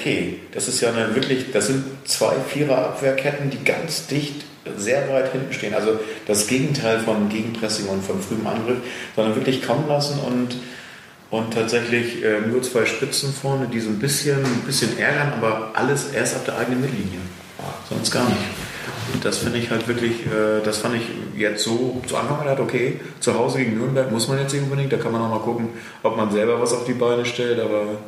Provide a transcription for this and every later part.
okay, das ist ja eine wirklich, das sind zwei Vierer-Abwehrketten, die ganz dicht sehr weit hinten stehen. Also das Gegenteil von Gegenpressing und von frühem Angriff, sondern wirklich kommen lassen und, und tatsächlich äh, nur zwei Spitzen vorne, die so ein bisschen, ein bisschen ärgern, aber alles erst ab der eigenen Mittellinie. Sonst gar nicht. Und das finde ich halt wirklich, äh, das fand ich jetzt so zu Anfang gedacht, okay, zu Hause gegen Nürnberg muss man jetzt nicht unbedingt, da kann man auch mal gucken, ob man selber was auf die Beine stellt, aber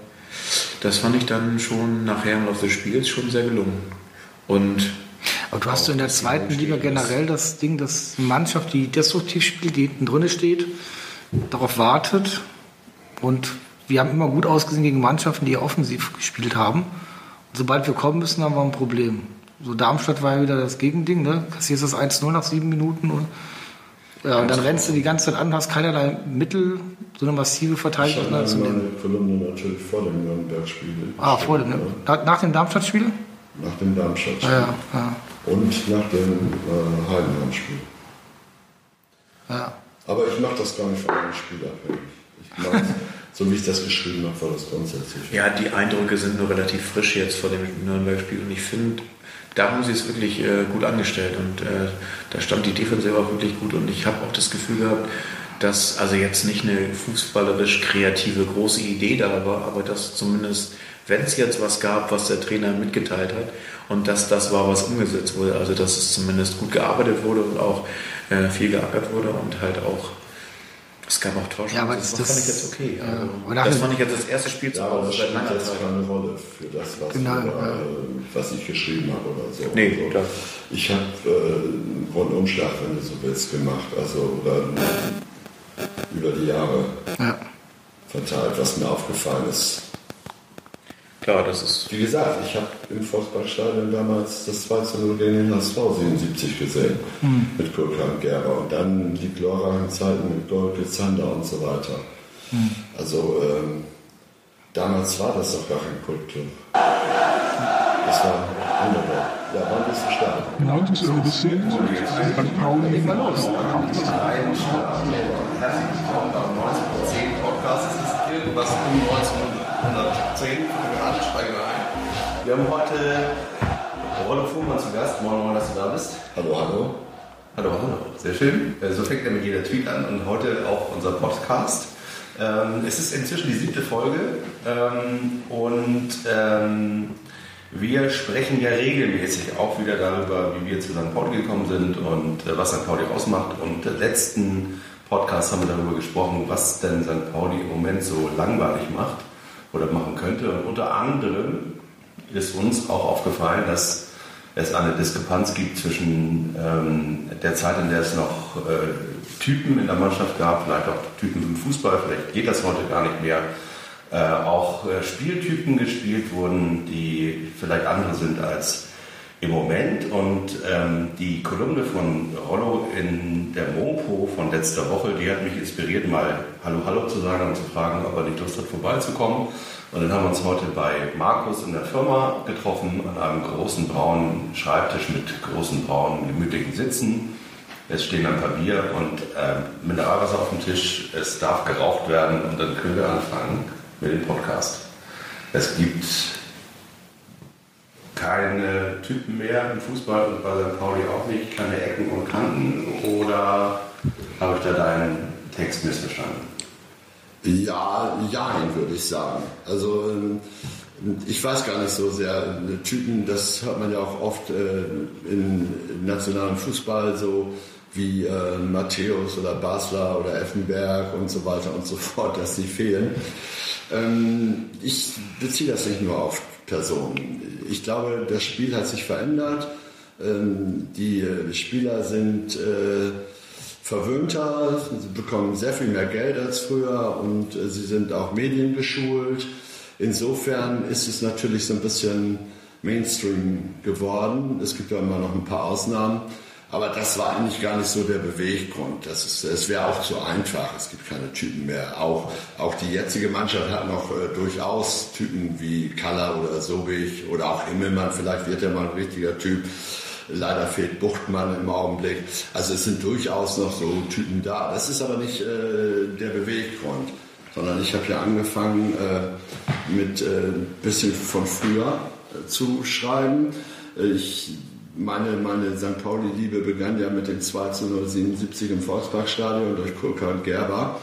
das fand ich dann schon nachher im Laufe des Spiels schon sehr gelungen. Und aber du hast du in der zweiten Liga generell das Ding, dass eine Mannschaft, die destruktiv spielt, die hinten drin steht, darauf wartet. Und wir haben immer gut ausgesehen gegen Mannschaften, die offensiv gespielt haben. Und sobald wir kommen müssen, haben wir ein Problem. So Darmstadt war ja wieder das Gegending, ne? Kassierst das 1-0 nach sieben Minuten und ja, und dann rennst du die ganze Zeit an, hast keinerlei Mittel, so eine massive Verteidigung. Ich hatte meine Kolumne natürlich vor dem Nürnberg-Spiel. Ah, vor dem, ne? Nach dem Darmstadt-Spiel? Nach dem Darmstadt-Spiel. Ja, ja. Und nach dem äh, Heidenheim-Spiel. Ja. Aber ich mache das gar nicht von einem Spiel abhängig. Ich mache so wie ich das geschrieben habe, war das grundsätzlich. Ja, die Eindrücke sind nur relativ frisch jetzt vor dem Nürnberg-Spiel und ich finde, da haben sie es wirklich äh, gut angestellt und äh, da stand die Defensive auch wirklich gut und ich habe auch das Gefühl gehabt, dass also jetzt nicht eine fußballerisch kreative große Idee da war, aber dass zumindest, wenn es jetzt was gab, was der Trainer mitgeteilt hat und dass das war, was umgesetzt wurde, also dass es zumindest gut gearbeitet wurde und auch äh, viel geackert wurde und halt auch es gab auch Torchancen. Ja, aber das, das- fand ich jetzt okay. ja. Also, das fand ich jetzt das erste Spiel zu Ja, aber Hause das spielt jetzt keine Rolle für das, was, Genau, wir, ja. äh, was ich geschrieben habe oder so. Nee, also, klar. ich habe äh, einen Rundumschlag, wenn du so willst, gemacht. Also über die Jahre Ja. verteilt, was mir aufgefallen ist. Klar, das ist Wie gesagt, ich habe im Fußballstadion damals das 2 zu 0 gegen den HSV 77 gesehen. Mit Kulkan Gerber. Und dann die glorreichen Zeiten mit Golke Zander und so weiter. Also ähm, damals war das doch gar kein Kultclub. Das war wunderbar. Ja, war ein bisschen stark. Genau, das ist ein bisschen St. Pauli Podcast. Herzlich willkommen beim 1910 Podcast. Es ist irgendwas um 1910 programmatisch Steigerei. Wir haben heute Rollo Fuhrmann zu Gast. Moin, moin, dass du da bist. Hallo, hallo. Hallo, hallo. Sehr schön. Äh, So fängt mit jeder Tweet an und heute auch unser Podcast. Ähm, es ist inzwischen die siebte Folge ähm, und ähm, wir sprechen ja regelmäßig auch wieder darüber, wie wir zu St. Pauli gekommen sind und äh, was St. Pauli ausmacht. Und im letzten Podcast haben wir darüber gesprochen, was denn St. Pauli im Moment so langweilig macht oder machen könnte. Und unter anderem ist uns auch aufgefallen, dass es eine Diskrepanz gibt zwischen ähm, der Zeit, in der es noch äh, Typen in der Mannschaft gab, vielleicht auch Typen im Fußball, vielleicht geht das heute gar nicht mehr, äh, auch äh, Spieltypen gespielt wurden, die vielleicht andere sind als im Moment. Und ähm, die Kolumne von Rollo in der Mopo von letzter Woche, die hat mich inspiriert, mal Hallo Hallo zu sagen und zu fragen, ob er nicht Lust hat, vorbeizukommen. Und dann haben wir uns heute bei Markus in der Firma getroffen, an einem großen braunen Schreibtisch mit großen braunen gemütlichen Sitzen. Es stehen ein paar Bier und ähm, Mineralwasser auf dem Tisch. Es darf geraucht werden und dann können wir anfangen mit dem Podcast. Es gibt keine Typen mehr im Fußball und bei St. Pauli auch nicht, keine Ecken und Kanten oder habe ich da deinen Text missverstanden? Ja, jein, würde ich sagen. Also ähm, ich weiß gar nicht so sehr. Typen, das hört man ja auch oft äh, im nationalen Fußball so wie äh, Matthäus oder Basler oder Effenberg und so weiter und so fort, dass sie fehlen. Ähm, ich beziehe das nicht nur auf Personen. Ich glaube, das Spiel hat sich verändert. Ähm, die äh, Spieler sind äh, verwöhnter, sie bekommen sehr viel mehr Geld als früher und äh, sie sind auch mediengeschult. Insofern ist es natürlich so ein bisschen Mainstream geworden. Es gibt ja immer noch ein paar Ausnahmen. Aber das war eigentlich gar nicht so der Beweggrund. Das ist, es wäre auch zu einfach. Es gibt keine Typen mehr. Auch, auch die jetzige Mannschaft hat noch äh, durchaus Typen wie Kaller oder Sobich oder auch Himmelmann. Vielleicht wird er mal ein richtiger Typ. Leider fehlt Buchtmann im Augenblick. Also es sind durchaus noch so Typen da. Das ist aber nicht äh, der Beweggrund, sondern ich habe ja angefangen äh, mit ein äh, bisschen von früher äh, zu schreiben. Ich meine, meine St. Pauli-Liebe begann ja mit dem 2 zu 077 im Volksparkstadion durch Kurka und Gerber.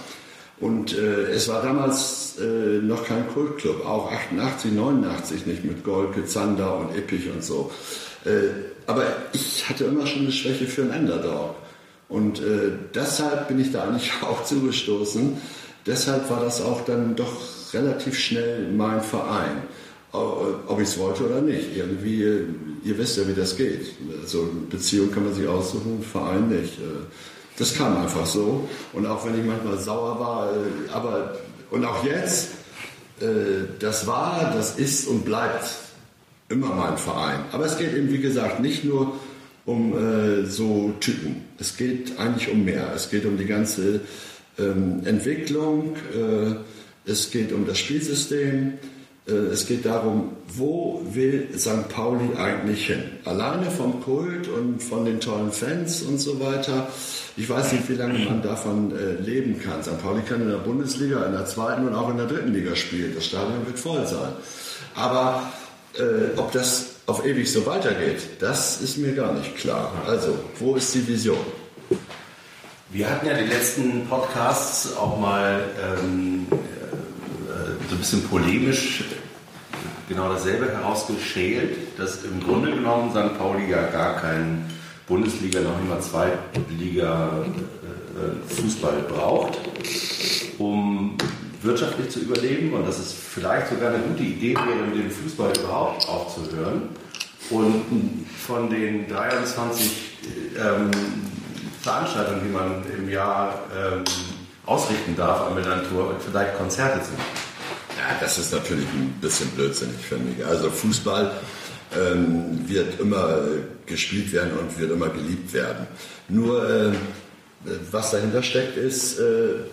Und äh, es war damals äh, noch kein Kultclub, auch 88, 89 nicht mit Golke, Zander und Ippich und so. Äh, aber ich hatte immer schon eine Schwäche für einen Underdog. Und äh, deshalb bin ich da eigentlich auch zugestoßen. Deshalb war das auch dann doch relativ schnell mein Verein. Ob ich es wollte oder nicht. Irgendwie, ihr wisst ja, wie das geht. So eine Beziehung kann man sich aussuchen, Verein nicht. Äh, das kam einfach so. Und auch wenn ich manchmal sauer war, äh, aber und auch jetzt, äh, das war, das ist und bleibt immer mein Verein. Aber es geht eben, wie gesagt, nicht nur um so Typen. Es geht eigentlich um mehr. Es geht um die ganze ähm, Entwicklung. es geht um das Spielsystem. Äh, es geht darum, wo will St. Pauli eigentlich hin? Alleine vom Kult und von den tollen Fans und so weiter. Ich weiß nicht, wie lange man davon äh, leben kann. St. Pauli kann in der Bundesliga, in der zweiten und auch in der dritten Liga spielen. Das Stadion wird voll sein. Aber äh, ob das auf ewig so weitergeht, das ist mir gar nicht klar. Also, wo ist die Vision? Wir hatten ja die letzten Podcasts auch mal ähm, so ein bisschen polemisch genau dasselbe herausgeschält, dass im Grunde genommen St. Pauli ja gar keinen Bundesliga, noch immer Zweitliga äh, Fußball braucht, um wirtschaftlich zu überleben und dass es vielleicht sogar eine gute Idee wäre, mit dem Fußball überhaupt aufzuhören und von den 23 ähm, Veranstaltungen, die man im Jahr ähm, ausrichten darf am Melantur, vielleicht Konzerte zu machen. Ja, das ist natürlich ein bisschen blödsinnig, finde ich. Also Fußball ähm, wird immer gespielt werden und wird immer geliebt werden. Nur äh, was dahinter steckt, ist, äh,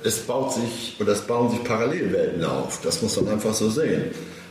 es baut sich oder es bauen sich Parallelwelten auf. Das muss man einfach so sehen.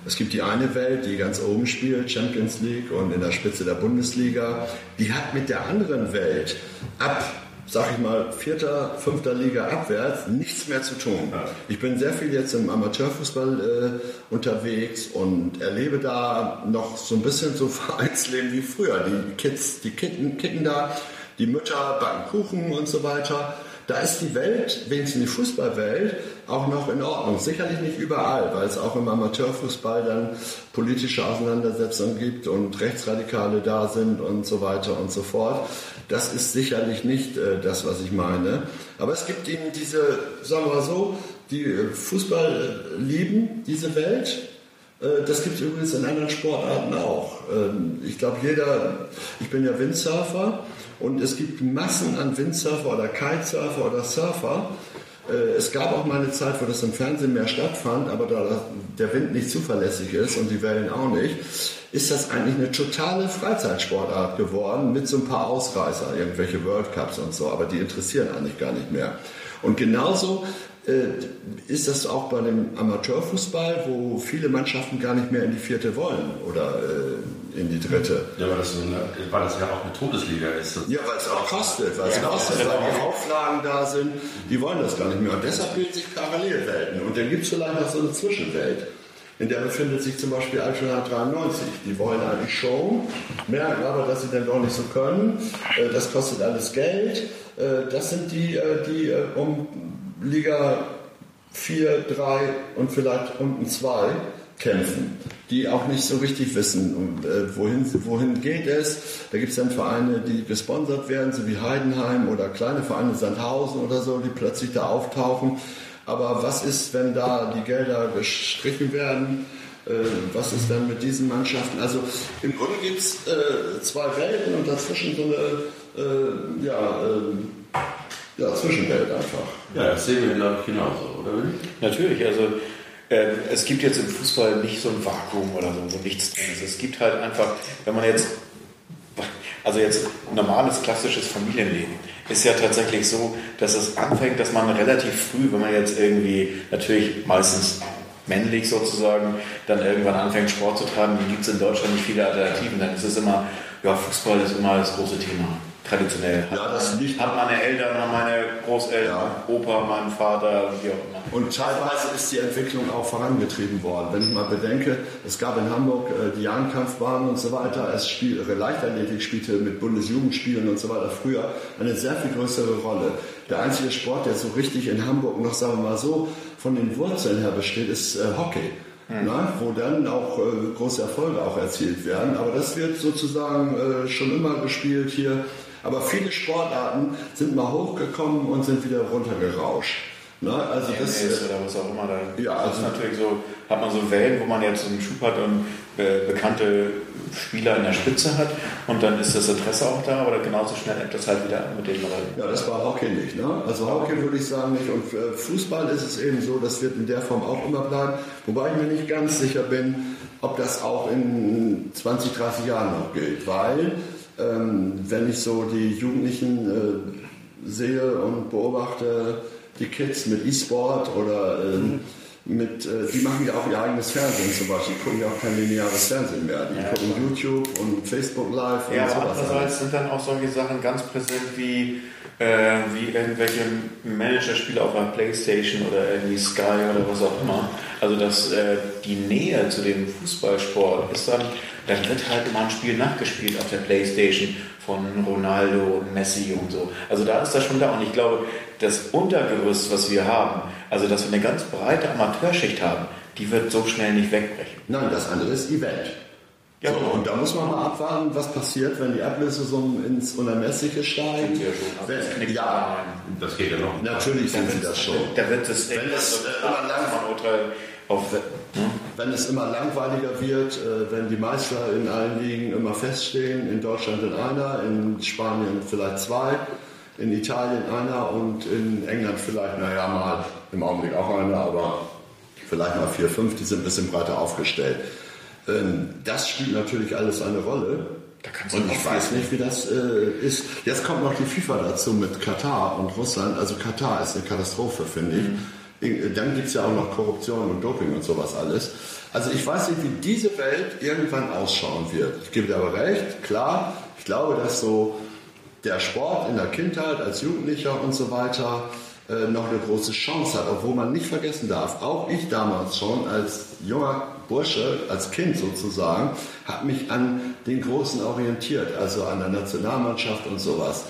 Es gibt die eine Welt, die ganz oben spielt, Champions League und in der Spitze der Bundesliga. Die hat mit der anderen Welt ab sag ich mal, vierter, fünfter Liga abwärts nichts mehr zu tun. Ich bin sehr viel jetzt im Amateurfußball äh, unterwegs und erlebe da noch so ein bisschen so Vereinsleben wie früher. Die Kids, die kicken, kicken da, die Mütter backen Kuchen und so weiter. Da ist die Welt, wenigstens die Fußballwelt, auch noch in Ordnung. Sicherlich nicht überall, weil es auch im Amateurfußball dann politische Auseinandersetzungen gibt und Rechtsradikale da sind und so weiter und so fort. Das ist sicherlich nicht äh, das, was ich meine. Aber es gibt eben diese, sagen wir mal so, die äh, Fußball äh, lieben, diese Welt. Äh, das gibt es übrigens in anderen Sportarten auch. Ähm, ich glaube, jeder, ich bin ja Windsurfer und es gibt Massen an Windsurfer oder Kitesurfer oder Surfer. Äh, es gab auch mal eine Zeit, wo das im Fernsehen mehr stattfand, aber da der Wind nicht zuverlässig ist und die Wellen auch nicht, ist das eigentlich eine totale Freizeitsportart geworden mit so ein paar Ausreißer, irgendwelche World Cups und so, aber die interessieren eigentlich gar nicht mehr. Und genauso ist das auch bei dem Amateurfußball, wo viele Mannschaften gar nicht mehr in die vierte wollen oder äh, in die dritte. Ja, weil das, so eine, weil das ja auch eine Todesliga ist. Ja, weil es auch kostet, weil es ja, kostet, weil die Auflagen da sind, die wollen das gar nicht mehr. Und deshalb bilden sich Parallelwelten. Und dann gibt es vielleicht noch so eine Zwischenwelt. In der befindet sich zum Beispiel Altona 93. Die wollen eigentlich schon, merken aber, dass sie dann doch nicht so können. Äh, das kostet alles Geld. Das sind die, die um Liga 4, 3 und vielleicht unten 2 kämpfen, die auch nicht so richtig wissen, äh, wohin, wohin geht es. Da gibt es dann Vereine, die gesponsert werden, so wie Heidenheim oder kleine Vereine Sandhausen oder so, die plötzlich da auftauchen. Aber was ist, wenn da die Gelder gestrichen werden? Äh, was ist dann mit diesen Mannschaften? Also im Grunde gibt es äh, zwei Welten und dazwischen so eine, ja, ähm, ja, Zwischenwelt einfach. Ja, das sehen wir, glaube ich, genauso, oder? Natürlich, also äh, es gibt jetzt im Fußball nicht so ein Vakuum oder so, wo nichts drin ist. Es gibt halt einfach, wenn man jetzt, also jetzt normales, klassisches Familienleben, ist ja tatsächlich so, dass es anfängt, dass man relativ früh, wenn man jetzt irgendwie natürlich meistens männlich sozusagen dann irgendwann anfängt Sport zu treiben, gibt es in Deutschland nicht viele Alternativen. Dann ist es immer, ja, Fußball ist immer das große Thema. Traditionell. Ja, das liegt- Hat meine Eltern, haben meine Großeltern, Ja. Opa, mein Vater und wie auch immer. Und teilweise ist die Entwicklung auch vorangetrieben worden. Wenn ich mal bedenke, es gab in Hamburg äh, die Jahrenkampfbahn und so weiter. Es spiel, äh, Leichtathletik spielte mit Bundesjugendspielen und so weiter früher eine sehr viel größere Rolle. Der einzige Sport, der so richtig in Hamburg noch, sagen wir mal so, von den Wurzeln her besteht, ist äh, Hockey. Na, wo dann auch äh, große Erfolge auch erzielt werden. Aber das wird sozusagen schon immer gespielt hier. Aber viele Sportarten sind mal hochgekommen und sind wieder runtergerauscht. Na, also das, äh, oder was auch immer. Da Ja, also- ist natürlich so, hat man so Wellen, wo man jetzt einen Schub hat und äh, bekannte Spieler in der Spitze hat und dann ist das Interesse auch da, aber genauso schnell ebbt das halt wieder mit den Leuten. Ja, das war Hockey nicht. Ne? Also Hockey würde ich sagen nicht. Und äh, Fußball ist es eben so, das wird in der Form auch immer bleiben. Wobei ich mir nicht ganz sicher bin, ob das auch in 20, 30 Jahren noch gilt. Weil, ähm, wenn ich so die Jugendlichen äh, sehe und beobachte, die Kids mit E-Sport oder ähm, mit, äh, die machen ja auch ihr eigenes Fernsehen zum Beispiel, die gucken ja auch kein lineares Fernsehen mehr. Die Ja, gucken YouTube und Facebook Live und Ja, aber sowas. alles. andererseits sind dann auch solche Sachen ganz präsent wie, äh, wie irgendwelche Managerspiele auf einer Playstation oder irgendwie Sky oder was auch immer. Also dass äh, die Nähe zu dem Fußballsport ist dann, dann wird halt immer ein Spiel nachgespielt auf der Playstation von Ronaldo und Messi und so. Also da ist das schon da und ich glaube, das Untergerüst, was wir haben, also dass wir eine ganz breite Amateurschicht haben, die wird so schnell nicht wegbrechen. Nein, das andere ist Event. Ja, so, genau. und da muss man mal abwarten, was passiert, wenn die Ablösesummen ins Unermessliche steigen. Sind ja das Wenn, knickt ja. Das geht ja noch. natürlich sind sie das schon. Da wird es Wenn es, äh, immer lang- auf. Wenn es immer langweiliger wird, äh, wenn die Meister in allen Ligen immer feststehen, in Deutschland in einer, in Spanien vielleicht zwei, in Italien einer und in England vielleicht, naja, mal im Augenblick auch einer, aber vielleicht mal vier, fünf, die sind ein bisschen breiter aufgestellt. Ähm, Das spielt natürlich alles eine Rolle. Und ich weiß nicht, wie das äh, ist. Jetzt kommt noch die FIFA dazu mit Katar und Russland. Also Katar ist eine Katastrophe, finde ich. Dann gibt es ja auch noch Korruption und Doping und sowas alles. Also ich weiß nicht, wie diese Welt irgendwann ausschauen wird. Ich gebe dir aber recht, klar. Ich glaube, dass so der Sport in der Kindheit als Jugendlicher und so weiter äh, noch eine große Chance hat, obwohl man nicht vergessen darf, auch ich damals schon als junger Bursche, als Kind sozusagen, habe mich an den Großen orientiert, also an der Nationalmannschaft und sowas.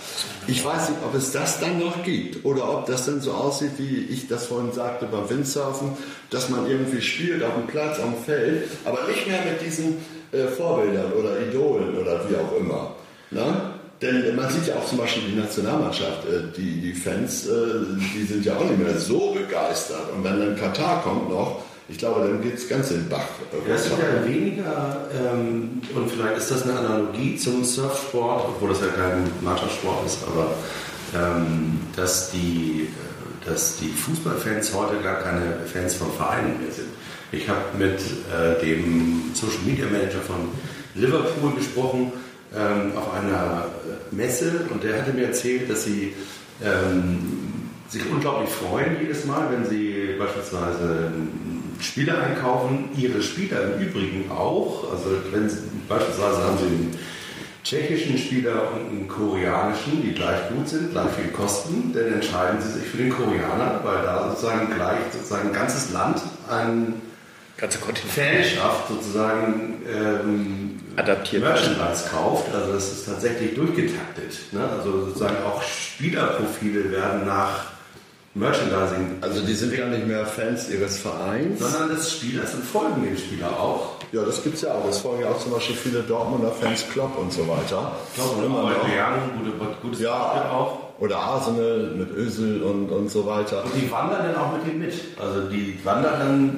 Ich weiß nicht, ob es das dann noch gibt oder ob das dann so aussieht, wie ich das vorhin sagte beim Windsurfen, dass man irgendwie spielt auf dem Platz, am Feld, aber nicht mehr mit diesen äh, Vorbildern oder Idolen oder wie auch immer. Ne? Denn man sieht ja auch zum Beispiel die Nationalmannschaft, äh, die, die Fans, äh, die sind ja auch nicht mehr so begeistert. Und wenn dann Katar kommt noch, ich glaube, dann geht es ganz in den Bach. Das ist ja weniger, ähm, und vielleicht ist das eine Analogie zum Surfsport, obwohl das ja kein Mannschaftssport ist, aber ähm, dass, die, äh, dass die Fußballfans heute gar keine Fans von Vereinen mehr sind. Ich habe mit äh, dem Social Media Manager von Liverpool gesprochen ähm, auf einer äh, Messe und der hatte mir erzählt, dass sie ähm, sich unglaublich freuen jedes Mal, wenn sie beispielsweise einen Spieler einkaufen. Ihre Spieler im Übrigen auch. Also wenn sie, beispielsweise haben sie einen tschechischen Spieler und einen koreanischen, die gleich gut sind, gleich viel kosten, dann entscheiden sie sich für den Koreaner, weil da sozusagen gleich sozusagen ein ganzes Land an Ganze Kontinent. Fanschaft sozusagen ähm, Adaptiert. Merchandise kauft. Also das ist tatsächlich durchgetaktet. Ne? Also sozusagen auch Spielerprofile werden nach Merchandising, Also die sind gar nicht mehr Fans ihres Vereins. sondern des Spielers und folgen dem Spieler auch. Ja, das gibt es ja auch. Es folgen ja auch zum Beispiel viele Dortmunder Fans Klopp und so weiter. Ich glaube, Immer noch. Bayern, gute, gutes Beispiel Ja, auch. oder Arsenal mit Özil und, und so weiter. Und die wandern dann auch mit ihm mit. Also die wandern dann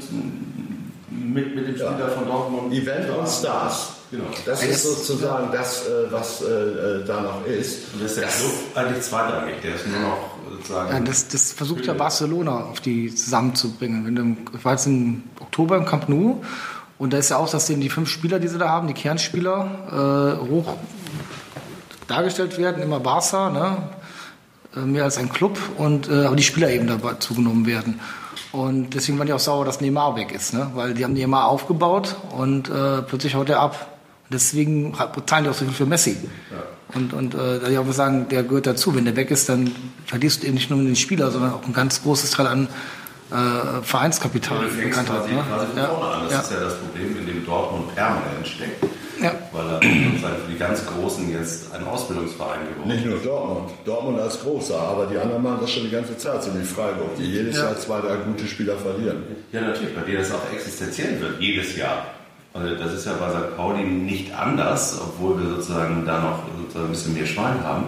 mit, mit dem Spieler von Dortmund. Event und Stars. Genau. Das ist sozusagen das, äh, was äh, da noch ist. Und das ist der Club eigentlich zweitrangig. Der ist nur noch sozusagen. Ja, das, das versucht ja Barcelona auf die zusammenzubringen. Wenn du, ich war jetzt im Oktober im Camp Nou und da ist ja auch, dass denen die fünf Spieler, die sie da haben, die Kernspieler, äh, hoch dargestellt werden, immer Barca, ne? Äh, mehr als ein Club und äh, aber die Spieler eben dabei zugenommen werden. Und deswegen waren die auch sauer, dass Neymar weg ist, ne? weil die haben Neymar aufgebaut und äh, plötzlich haut er ab. Deswegen zahlen die auch so viel für Messi. Ja. Und, und äh, da ich auch sagen, der gehört dazu. Wenn der weg ist, dann verlierst du eben nicht nur den Spieler, sondern auch ein ganz großes Teil an äh, Vereinskapital. Ja, du fängst quasi, ne? quasi ja. vorne an. Das ja. ist ja das Problem, in dem Dortmund permanent steckt. Ja. Weil er für die ganz Großen jetzt ein Ausbildungsverein geworden ist. Nicht nur Dortmund. Dortmund als Großer, aber die anderen machen das schon die ganze Zeit, so wie Freiburg, die jedes ja. Jahr zwei, drei gute Spieler verlieren. Ja, natürlich, bei denen das auch existenziell wird, jedes Jahr. Also das ist ja bei St. Pauli nicht anders, obwohl wir sozusagen da noch sozusagen ein bisschen mehr Schwein haben.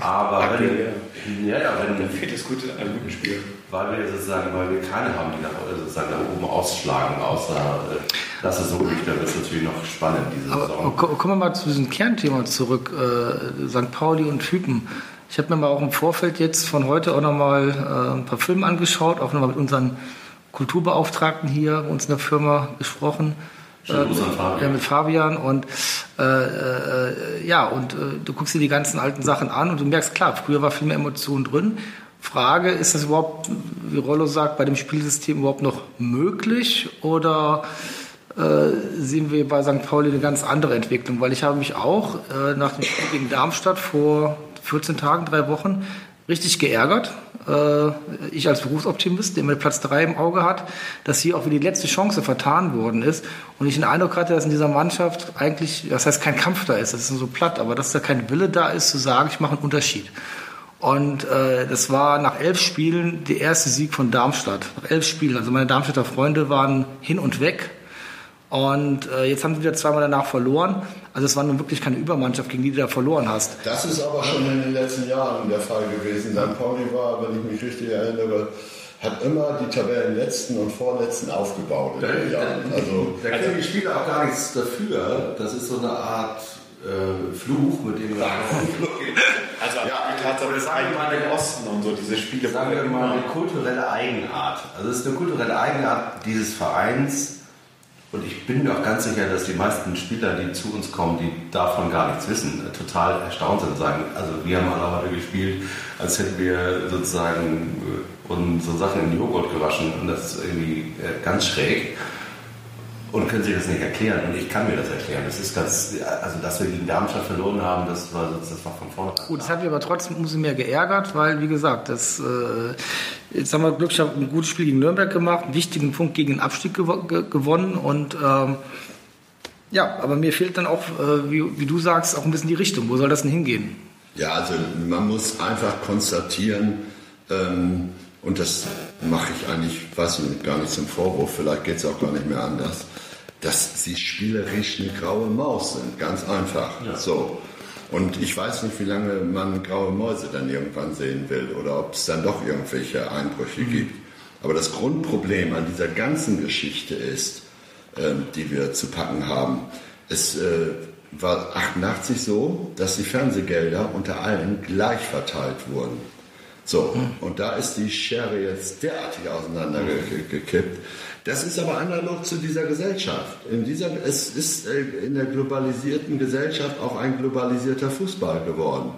Aber Aktuell, wenn, ja, ja, wenn, dann fehlt es gut an guten Spielen. Weil wir sozusagen, weil wir keine haben, die nach, sozusagen nach oben ausschlagen, außer äh, Lasse so nicht, dann ist natürlich noch spannend diese Aber, Saison. Kommen wir mal zu diesem Kernthema zurück, äh, St. Pauli und Typen. Ich habe mir mal auch im Vorfeld jetzt von heute auch nochmal äh, ein paar Filme angeschaut, auch nochmal mit unseren Kulturbeauftragten hier bei uns in der Firma gesprochen. Äh, ja, mit Fabian und äh, äh, ja und äh, du guckst dir die ganzen alten Sachen an und du merkst klar, früher war viel mehr Emotion drin. Frage, ist das überhaupt, wie Rollo sagt, bei dem Spielsystem überhaupt noch möglich oder äh, sehen wir bei St. Pauli eine ganz andere Entwicklung? Weil ich habe mich auch äh, nach dem Spiel gegen Darmstadt vor 14 Tagen, drei Wochen richtig geärgert, äh, ich als Berufsoptimist, der mit Platz 3 im Auge hat, dass hier auch wieder die letzte Chance vertan worden ist. Und ich den Eindruck hatte, dass in dieser Mannschaft eigentlich, das heißt kein Kampf da ist, das ist so platt, aber dass da kein Wille da ist, zu sagen, ich mache einen Unterschied. Und äh, das war nach elf Spielen der erste Sieg von Darmstadt. Nach elf Spielen. Also meine Darmstädter Freunde waren hin und weg. Und äh, jetzt haben sie wieder zweimal danach verloren. Also es war nun wirklich keine Übermannschaft, gegen die du da verloren hast. Das ist aber schon in den letzten Jahren der Fall gewesen. St. Pauli war, wenn ich mich richtig erinnere, hat immer die Tabellenletzten und Vorletzten aufgebaut. Da, also, da können die Spieler auch gar nichts dafür. Das ist so eine Art äh, Fluch, mit dem wir Also ja, die Tatsache, das sagen wir mal im Osten und so diese Spiele. Sagen wir mal eine kulturelle Eigenart. Also es ist eine kulturelle Eigenart dieses Vereins und ich bin mir auch ganz sicher, dass die meisten Spieler, die zu uns kommen, die davon gar nichts wissen, total erstaunt sind und sagen, also wir haben alle heute gespielt, als hätten wir sozusagen äh, unsere Sachen in Joghurt gewaschen. Und das ist irgendwie äh, ganz schräg und können sich das nicht erklären. Und ich kann mir das erklären. Das ist ganz, also dass wir gegen Darmstadt verloren haben, das war, das war von vorne. Gut, das hat mich aber trotzdem umso mehr geärgert, weil, wie gesagt, das, äh, jetzt haben wir glücklich ein gutes Spiel gegen Nürnberg gemacht, einen wichtigen Punkt gegen den Abstieg gew gewonnen und ähm, ja, aber mir fehlt dann auch, äh, wie, wie du sagst, auch ein bisschen die Richtung. Wo soll das denn hingehen? Ja, also man muss einfach konstatieren, ähm, und das mache ich eigentlich, weiß ich gar nicht zum Vorwurf, vielleicht geht es auch gar nicht mehr anders, dass sie spielerisch eine graue Maus sind, ganz einfach. Ja. So. Und ich weiß nicht, wie lange man graue Mäuse dann irgendwann sehen will oder ob es dann doch irgendwelche Einbrüche mhm. gibt. Aber das Grundproblem an dieser ganzen Geschichte ist, äh, die wir zu packen haben, es äh, war 88 so, dass die Fernsehgelder unter allen gleich verteilt wurden. So, und da ist die Schere jetzt derartig auseinandergekippt. Das ist aber analog zu dieser Gesellschaft. In dieser, es ist äh, in der globalisierten Gesellschaft auch ein globalisierter Fußball geworden.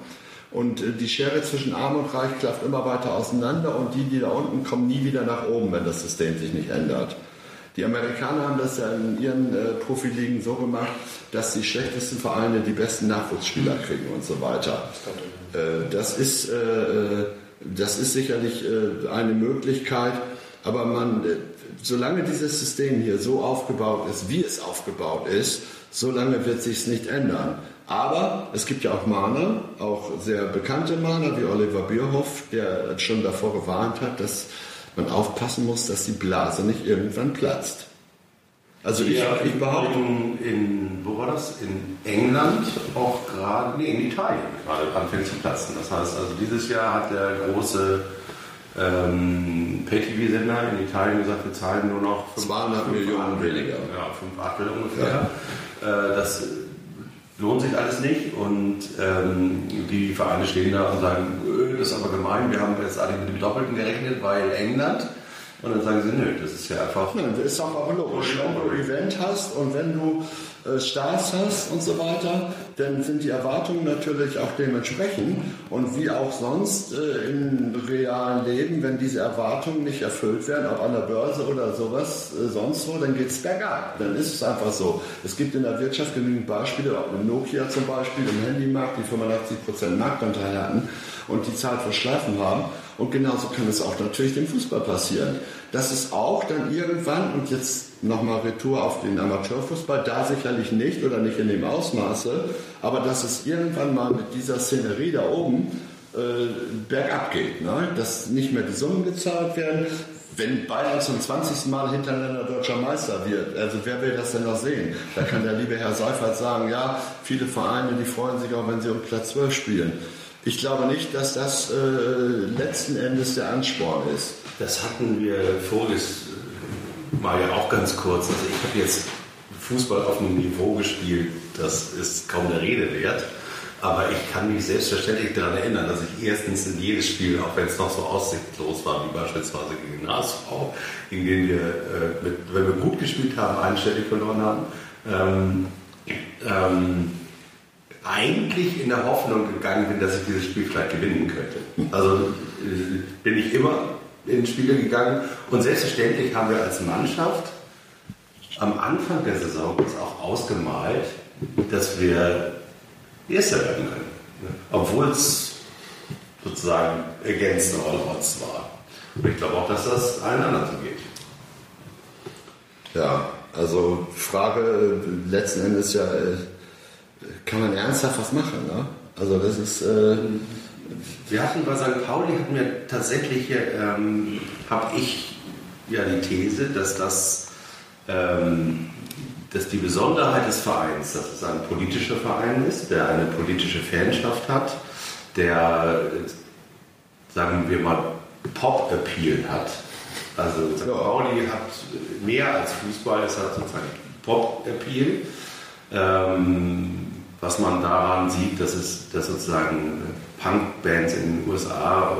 Und äh, die Schere zwischen Arm und Reich klafft immer weiter auseinander und die, die da unten kommen nie wieder nach oben, wenn das System sich nicht ändert. Die Amerikaner haben das ja in ihren äh, Profiligen so gemacht, dass die schlechtesten Vereine die besten Nachwuchsspieler kriegen und so weiter. Äh, das ist äh, äh das ist sicherlich eine Möglichkeit, aber man, solange dieses System hier so aufgebaut ist, wie es aufgebaut ist, solange wird sich es nicht ändern. Aber es gibt ja auch Mahner, auch sehr bekannte Mahner wie Oliver Bierhoff, der schon davor gewarnt hat, dass man aufpassen muss, dass die Blase nicht irgendwann platzt. Also ich, ja, ich behaupte. In, in, wo war das? In England auch gerade, nee, in Italien gerade anfängt zu platzen. Das heißt, also dieses Jahr hat der große ähm, Pay-TV-Sender in Italien gesagt, wir zahlen nur noch 200 Millionen weniger. Ja, 5 Achtel ungefähr. Ja. Äh, das lohnt sich alles nicht und ähm, die Vereine stehen da und sagen, öh, das ist aber gemein, wir haben jetzt alle mit dem Doppelten gerechnet, weil England und dann sagen sie, nö, das ist ja einfach. Nein, das ist auch aber logisch. Wenn du Event hast und wenn du äh, Stars hast und so weiter, dann sind die Erwartungen natürlich auch dementsprechend. Und wie auch sonst äh, im realen Leben, wenn diese Erwartungen nicht erfüllt werden, ob an der Börse oder sowas äh, sonst wo, dann geht es bergab. Dann ist es einfach so. Es gibt in der Wirtschaft genügend Beispiele, auch mit Nokia zum Beispiel, im Handymarkt, die 85% Marktanteil hatten und die Zahl verschlafen haben. Und genauso kann es auch natürlich dem Fußball passieren. Dass es auch dann irgendwann, und jetzt nochmal Retour auf den Amateurfußball, da sicherlich nicht oder nicht in dem Ausmaße, aber dass es irgendwann mal mit dieser Szenerie da oben äh, bergab geht. Ne? Dass nicht mehr die Summen gezahlt werden. Wenn Bayern zum 20. Mal hintereinander deutscher Meister wird, also wer will das denn noch sehen? Da kann der liebe Herr Seifert sagen, ja, viele Vereine, die freuen sich auch, wenn sie um Platz 12 spielen. Ich glaube nicht, dass das äh, letzten Endes der Ansporn ist. Das hatten wir voriges Mal ja auch ganz kurz. Also ich habe jetzt Fußball auf einem Niveau gespielt, das ist kaum der Rede wert. Aber ich kann mich selbstverständlich daran erinnern, dass ich erstens in jedes Spiel, auch wenn es noch so aussichtslos war, wie beispielsweise gegen den HSV, in denen wir, äh, mit, wenn wir gut gespielt haben, einstellig verloren haben, ähm, ähm, eigentlich in der Hoffnung gegangen bin, dass ich dieses Spiel vielleicht gewinnen könnte. Also äh, bin ich immer in Spiele gegangen und selbstverständlich haben wir als Mannschaft am Anfang der Saison uns auch ausgemalt, dass wir Erster werden können. Obwohl es sozusagen against all odds war. Und ich glaube auch, dass das allen anderen so geht. Ja, also Frage letzten Endes ja, äh, kann man ernsthaft was machen? Ne? Also das ist... Äh wir hatten bei St. Pauli hatten wir tatsächlich, ähm, habe ich ja die These, dass das, ähm, dass die Besonderheit des Vereins, dass es ein politischer Verein ist, der eine politische Fanschaft hat, der, sagen wir mal, Pop-Appeal hat. Also St. Pauli hat mehr als Fußball, es hat sozusagen Pop-Appeal. Ähm, was man daran sieht, dass es dass sozusagen Punk-Bands in den USA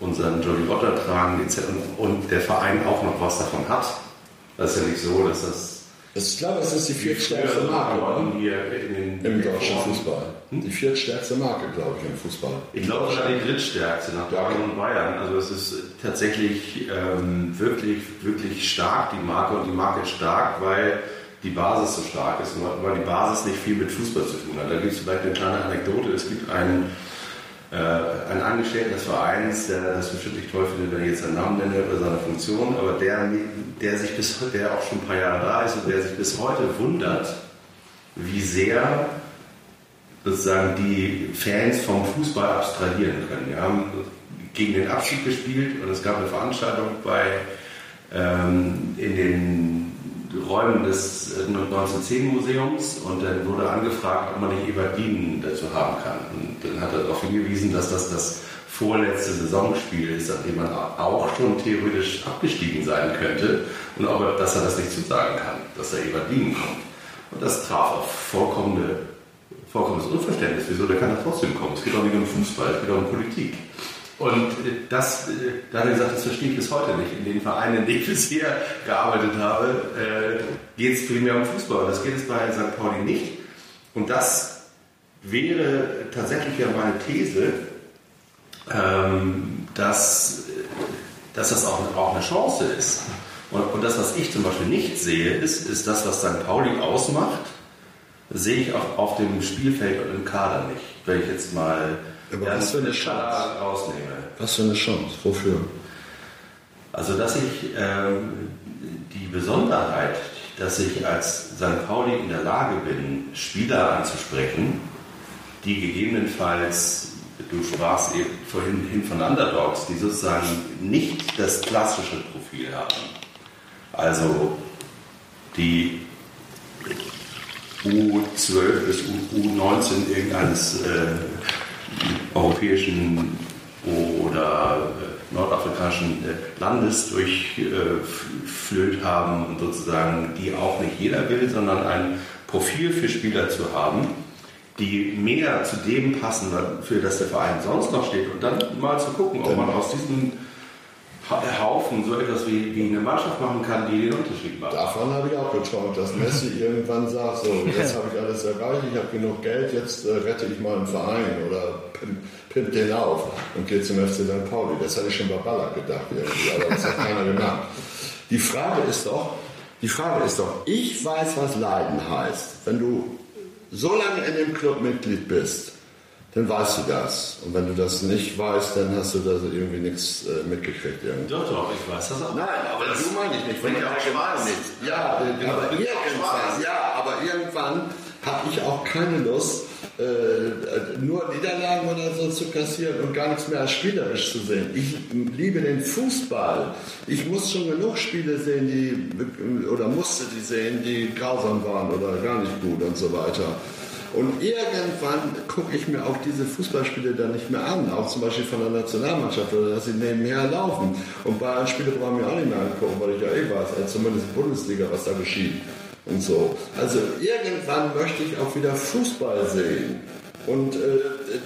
unseren Jolly Otter tragen und der Verein auch noch was davon hat. Das ist ja nicht so, dass das. Ich glaube, es ist die viertstärkste Marke im deutschen Fußball. Hm? Die viertstärkste Marke, glaube ich, im Fußball. Ich glaube sogar die drittstärkste nach Dortmund und Bayern. Also es ist tatsächlich ähm, wirklich, wirklich stark, die Marke. Und die Marke ist stark, weil die Basis so stark ist und weil die Basis nicht viel mit Fußball zu tun hat. Da gibt es vielleicht eine kleine Anekdote. Es gibt einen, äh, einen Angestellten des Vereins, der das bestimmt nicht toll findet, wenn ich jetzt seinen Namen nenne oder seine Funktion, aber der, der sich bis der auch schon ein paar Jahre da ist und der sich bis heute wundert, wie sehr sozusagen die Fans vom Fußball abstrahieren können. Wir haben gegen den Abschied gespielt und es gab eine Veranstaltung bei ähm, in den Räumen des 1910-Museums äh, und dann wurde angefragt, ob man nicht Ebert Dienen dazu haben kann. Und dann hat er darauf hingewiesen, dass das das vorletzte Saisonspiel ist, an dem man auch schon theoretisch abgestiegen sein könnte und ob er, dass er das nicht zusagen kann, dass er Ebert Dienen kommt. Und das traf auf vollkommene, vollkommenes Unverständnis. Wieso, der kann da trotzdem kommen. Es geht auch nicht um Fußball, es geht auch um Politik. Und äh, das, äh, da hat er gesagt, das verstehe ich bis heute nicht. In den Vereinen, in denen ich bisher gearbeitet habe, äh, geht es primär um Fußball. Das geht es bei St. Pauli nicht. Und das wäre tatsächlich ja meine These, ähm, dass, dass das auch, auch eine Chance ist. Und, das, was ich zum Beispiel nicht sehe, ist, ist das, was St. Pauli ausmacht, sehe ich auf, auf dem Spielfeld und im Kader nicht. Wenn ich jetzt mal aber ja, was für eine Chance? Rausnehme. Was für eine Chance? Wofür? Also, dass ich ähm, die Besonderheit, dass ich als St. Pauli in der Lage bin, Spieler anzusprechen, die gegebenenfalls, du sprachst eben vorhin hin von Underdogs, die sozusagen nicht das klassische Profil haben. Also die U12 bis U19 irgendeines äh, europäischen oder äh, nordafrikanischen äh, Landes durchflöht haben und sozusagen die auch nicht jeder will, sondern ein Profil für Spieler zu haben, die mehr zu dem passen, für das der Verein sonst noch steht. Und dann mal zu gucken, ob man aus diesen Haufen so etwas wie, wie eine Mannschaft machen kann, die den Unterschied macht. Davon habe ich auch geträumt, dass Messi irgendwann sagt, so, jetzt habe ich alles erreicht, ich habe genug Geld, jetzt äh, rette ich mal einen Verein oder pimp, pimp den auf und gehe zum FC St. Pauli. Das hatte ich schon bei Ballack gedacht irgendwie, aber das hat keiner gemacht. Die Frage ist doch, die Frage ist doch, ich weiß, was Leiden heißt. Wenn du so lange in dem Club Mitglied bist, dann weißt du das. Und wenn du das nicht weißt, dann hast du da irgendwie nichts äh, mitgekriegt. Irgendwie. Doch, doch, ich weiß das auch. Nein, aber das meine ich nicht. Wenn ja man auch nicht. Ja, Genau, aber bringt ja auch irgendwann, ja, aber irgendwann habe ich auch keine Lust, äh, nur Niederlagen oder so zu kassieren und gar nichts mehr als spielerisch zu sehen. Ich liebe den Fußball. Ich muss schon genug Spiele sehen, die oder musste die sehen, die grausam waren oder gar nicht gut und so weiter. Und irgendwann gucke ich mir auch diese Fußballspiele dann nicht mehr an, auch zum Beispiel von der Nationalmannschaft oder dass sie nebenher laufen. Und Bayern-Spiele ich mir auch nicht mehr angucken, weil ich ja eh weiß, also zumindest Bundesliga, was da geschieht und so. Also irgendwann möchte ich auch wieder Fußball sehen. Und äh,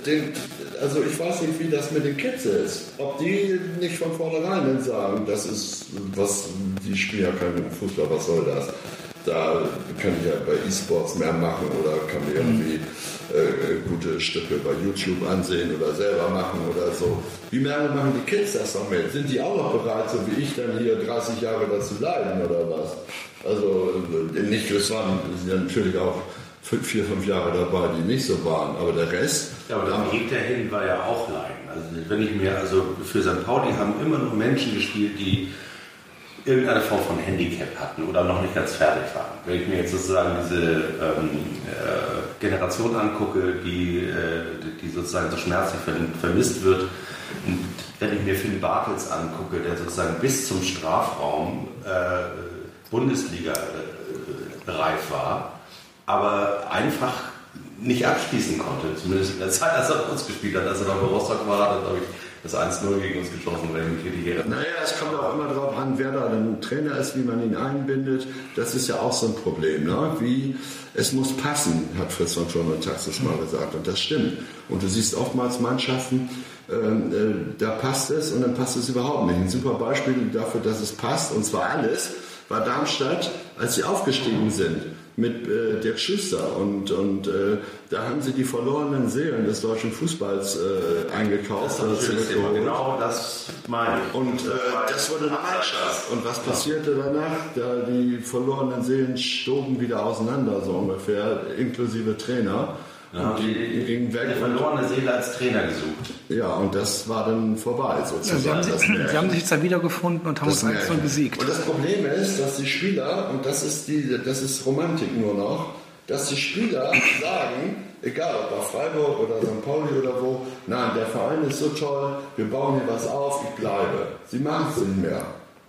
den, also ich weiß nicht, wie das mit den Kids ist. Ob die nicht von vornherein sagen, das ist was, die spielen ja keinen Fußball, was soll das? Da kann ich ja bei E-Sports mehr machen oder kann mir irgendwie äh, gute Stücke bei YouTube ansehen oder selber machen oder so. Wie lange machen die Kids das noch mit? Sind die auch noch bereit, so wie ich dann hier 30 Jahre dazu leiden oder was? Also äh, nicht, waren es sind ja natürlich auch fünf, vier, fünf Jahre dabei, die nicht so waren, aber der Rest. Ja, aber der Weg dahin war ja auch Leiden. Also wenn ich mir, also für St. Pauli haben immer nur Menschen gespielt, die irgendeine Form von Handicap hatten oder noch nicht ganz fertig waren. Wenn ich mir jetzt sozusagen diese ähm, äh, Generation angucke, die, äh, die sozusagen so schmerzlich ver- vermisst wird, und wenn ich mir Finn Bartels angucke, der sozusagen bis zum Strafraum äh, Bundesliga äh, war, aber einfach nicht abschließen konnte, zumindest in der Zeit, als er bei uns gespielt hat. Als er noch bei Rostock war, hat glaube ich, das 1-0 gegen uns geschossen, wenn mich richtig erinnere. Naja, es kommt auch immer darauf an, wer da ein Trainer ist, wie man ihn einbindet. Das ist ja auch so ein Problem. Ne? Wie, es muss passen, hat Fritz von Schorn und Taxis mal gesagt. Und das stimmt. Und du siehst oftmals Mannschaften, ähm, äh, da passt es und dann passt es überhaupt nicht. Ein super Beispiel dafür, dass es passt, und zwar alles, war Darmstadt, als sie aufgestiegen sind mit äh, Dirk Schuster und, und äh, da haben sie die verlorenen Seelen des deutschen Fußballs äh, eingekauft. Das ist ein. Genau das meine ich. Und äh, das wurde eine Mannschaft. Und was passierte danach? Da die verlorenen Seelen stoben wieder auseinander, so ungefähr, inklusive Trainer. Ja, und die weg. Eine verlorene Seele als Trainer gesucht. Ja, und das war dann vorbei, Ja, sozusagen. sie, haben sich, sie haben sich jetzt da wiedergefunden und haben Das uns 1 Märchen. besiegt. Und das Problem ist, dass die Spieler, und das ist, die, das ist Romantik nur noch, dass die Spieler sagen, egal ob bei Freiburg oder St. Pauli oder wo, nein, der Verein ist so toll, wir bauen hier was auf, ich bleibe. Sie machen es nicht mehr.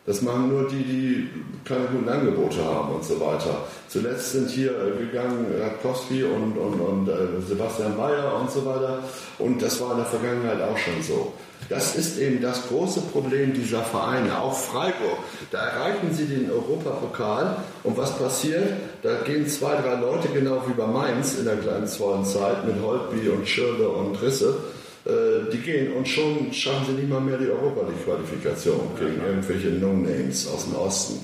Das machen nur die, die keine guten Angebote haben und so weiter. Zuletzt sind hier äh, gegangen Radkowski und, und, und äh, Sebastian Mayer und so weiter. Und das war in der Vergangenheit auch schon so. Das ist eben das große Problem dieser Vereine, auch Freiburg. Da erreichen sie den Europapokal und was passiert? Da gehen zwei, drei Leute, genau wie bei Mainz in der kleinen Zeit mit Holtby und Schirle und Risse, äh, die gehen und schon schaffen sie nicht mal mehr die Europa League-Qualifikation gegen irgendwelche No-Names aus dem Osten.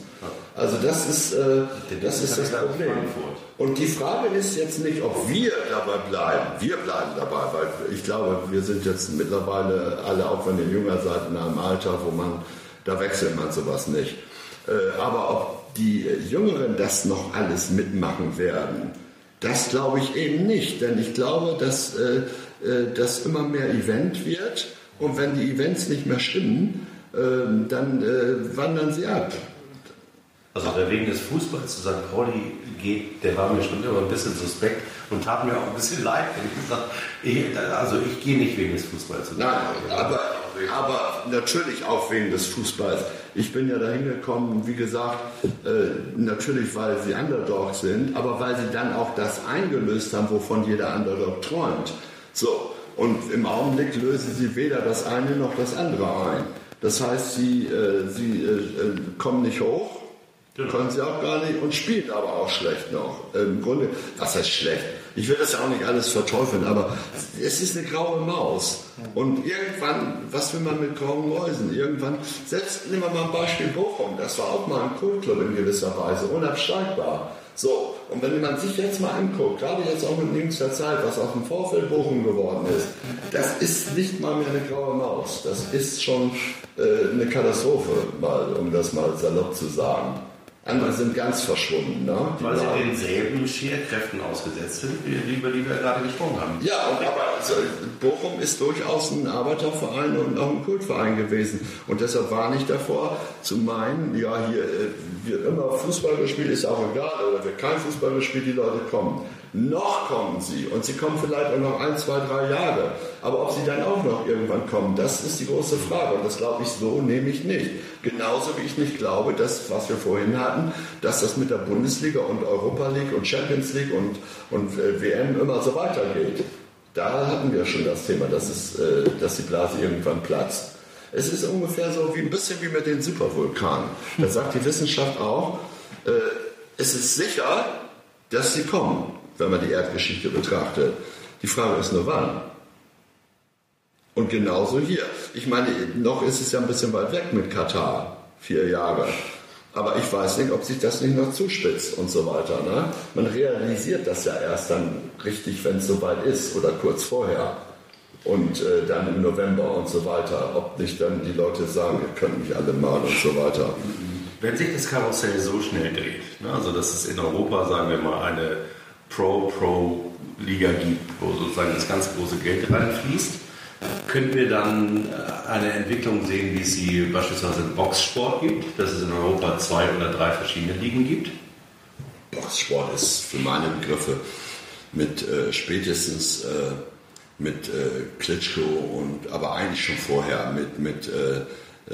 Also das ist, äh, das, ist das Problem. Und die Frage ist jetzt nicht, ob wir dabei bleiben. Wir bleiben dabei, weil ich glaube, wir sind jetzt mittlerweile alle, auch wenn ihr jünger seid, in einem Alter, wo man, da wechselt man sowas nicht. Äh, aber ob die Jüngeren das noch alles mitmachen werden, das glaube ich eben nicht. Denn ich glaube, dass äh, äh, das immer mehr Event wird. Und wenn die Events nicht mehr stimmen, äh, dann äh, wandern sie ab. Also der wegen des Fußballs zu St. Pauli geht, der war mir schon immer ein bisschen suspekt und tat mir auch ein bisschen leid, wenn ich gesagt ich, also ich gehe nicht wegen des Fußballs zu St. Nein, Pauli. aber, aber natürlich auch wegen des Fußballs. Ich bin ja dahin gekommen, wie gesagt, äh, natürlich, weil sie Underdogs sind, aber weil sie dann auch das eingelöst haben, wovon jeder Underdog träumt. So, und im Augenblick lösen sie weder das eine noch das andere ein. Das heißt, sie, äh, sie äh, äh, kommen nicht hoch, können sie auch gar nicht und spielen aber auch schlecht noch. Im Grunde, was heißt schlecht? Ich will das ja auch nicht alles verteufeln, aber es ist eine graue Maus. Und irgendwann, was will man mit grauen Mäusen? Irgendwann, selbst nehmen wir mal ein Beispiel Bochum, das war auch mal ein Kultclub in gewisser Weise, unabsteigbar. So, und wenn man sich jetzt mal anguckt, gerade jetzt auch mit jüngster Zeit, was auch im Vorfeld Bochum geworden ist, das ist nicht mal mehr eine graue Maus. Das ist schon äh, eine Katastrophe, mal, um das mal salopp zu sagen. Andere sind ganz verschwunden. Ne? Weil sie denselben Scherkräften ausgesetzt sind, über die wir gerade gesprochen haben. Ja, und aber also, Bochum ist durchaus ein Arbeiterverein und auch ein Kultverein gewesen. Und deshalb war ich davor zu meinen, ja, hier äh, wird immer Fußball gespielt, ist auch egal, oder wird kein Fußball gespielt, die Leute kommen. Noch kommen sie und sie kommen vielleicht auch noch ein, zwei, drei Jahre. Aber ob sie dann auch noch irgendwann kommen, das ist die große Frage. Und das glaube ich so, nehme ich nicht. Genauso wie ich nicht glaube, dass, was wir vorhin hatten, dass das mit der Bundesliga und Europa League und Champions League und, und äh, WM immer so weitergeht. Da hatten wir schon das Thema, dass, es, äh, dass die Blase irgendwann platzt. Es ist ungefähr so wie ein bisschen wie mit den Supervulkanen. Da sagt die Wissenschaft auch, äh, es ist sicher, dass sie kommen wenn man die Erdgeschichte betrachtet. Die Frage ist nur wann. Und genauso hier. Ich meine, noch ist es ja ein bisschen weit weg mit Katar, vier Jahre. Aber ich weiß nicht, ob sich das nicht noch zuspitzt und so weiter. Ne? Man realisiert das ja erst dann richtig, wenn es soweit ist oder kurz vorher. Und äh, dann im November und so weiter. Ob nicht dann die Leute sagen, ihr könnt mich alle mal und so weiter. Wenn sich das Karussell so schnell dreht, ne? also dass es in Europa, sagen wir mal, eine Pro-Pro-Liga gibt, wo sozusagen das ganz große Geld reinfließt. Können wir dann äh, eine Entwicklung sehen, wie es sie beispielsweise im Boxsport gibt, dass es in Europa zwei oder drei verschiedene Ligen gibt? Boxsport ist für meine Begriffe mit äh, spätestens äh, mit äh, Klitschko und aber eigentlich schon vorher mit, mit äh,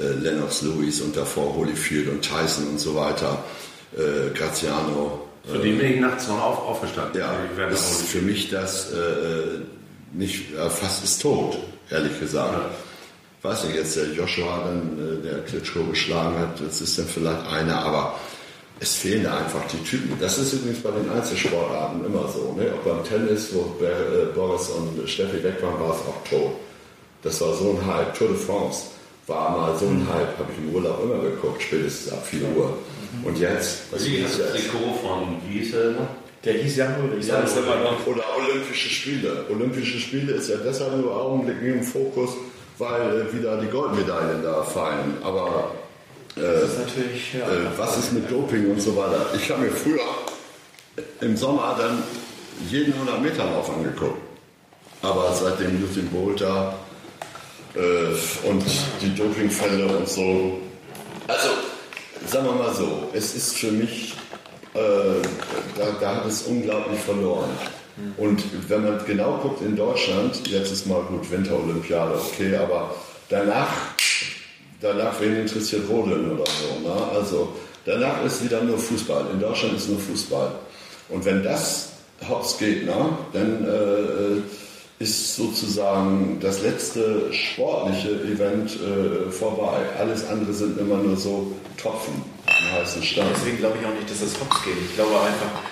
äh Lennox Lewis und davor Holyfield und Tyson und so weiter, Graziano, für den bin ich nachts noch auf, aufgestanden. Ja, ist für mich das äh, nicht, äh, fast ist tot, ehrlich gesagt. Ja. Weiß nicht, jetzt der Joshua dann, äh, der Klitschko geschlagen hat, das ist dann vielleicht einer, aber es fehlen einfach die Typen. Das ist übrigens bei den Einzelsportarten immer so. Ne? Auch beim Tennis, wo äh, Boris und Steffi weg waren, war es auch tot. Das war so ein Hype. Tour de France war mal so ein Hype, habe ich im Urlaub immer geguckt, spätestens ab 4 Uhr. Und jetzt? Was Wie ist das Trikot von, wie hieß noch? Der hieß Jan Ulrich. Ja, Oder Olympische Spiele. Olympische Spiele ist ja deshalb nur augenblicklich im Fokus, weil äh, wieder die Goldmedaillen da fallen. Aber äh, ist ja, äh, was ist mit Doping und so weiter? Ich habe mir früher im Sommer dann jeden 100 Meter Lauf angeguckt. Aber seitdem Usain Bolt da äh, und die Dopingfälle und so. Also sagen wir mal so, es ist für mich, äh, da, da, hat es unglaublich verloren. Und wenn man genau guckt in Deutschland, jetzt ist mal gut Winterolympiade, okay, aber danach, danach wen interessiert Rodeln oder so. Ne? Also danach ist wieder nur Fußball. In Deutschland ist nur Fußball. Und wenn das hops geht, ne, dann äh, ist sozusagen das letzte sportliche Event äh, vorbei. Alles andere sind immer nur so Tropfen im heißen Stein. Deswegen glaube ich auch nicht, dass das hops geht. Ich glaube einfach,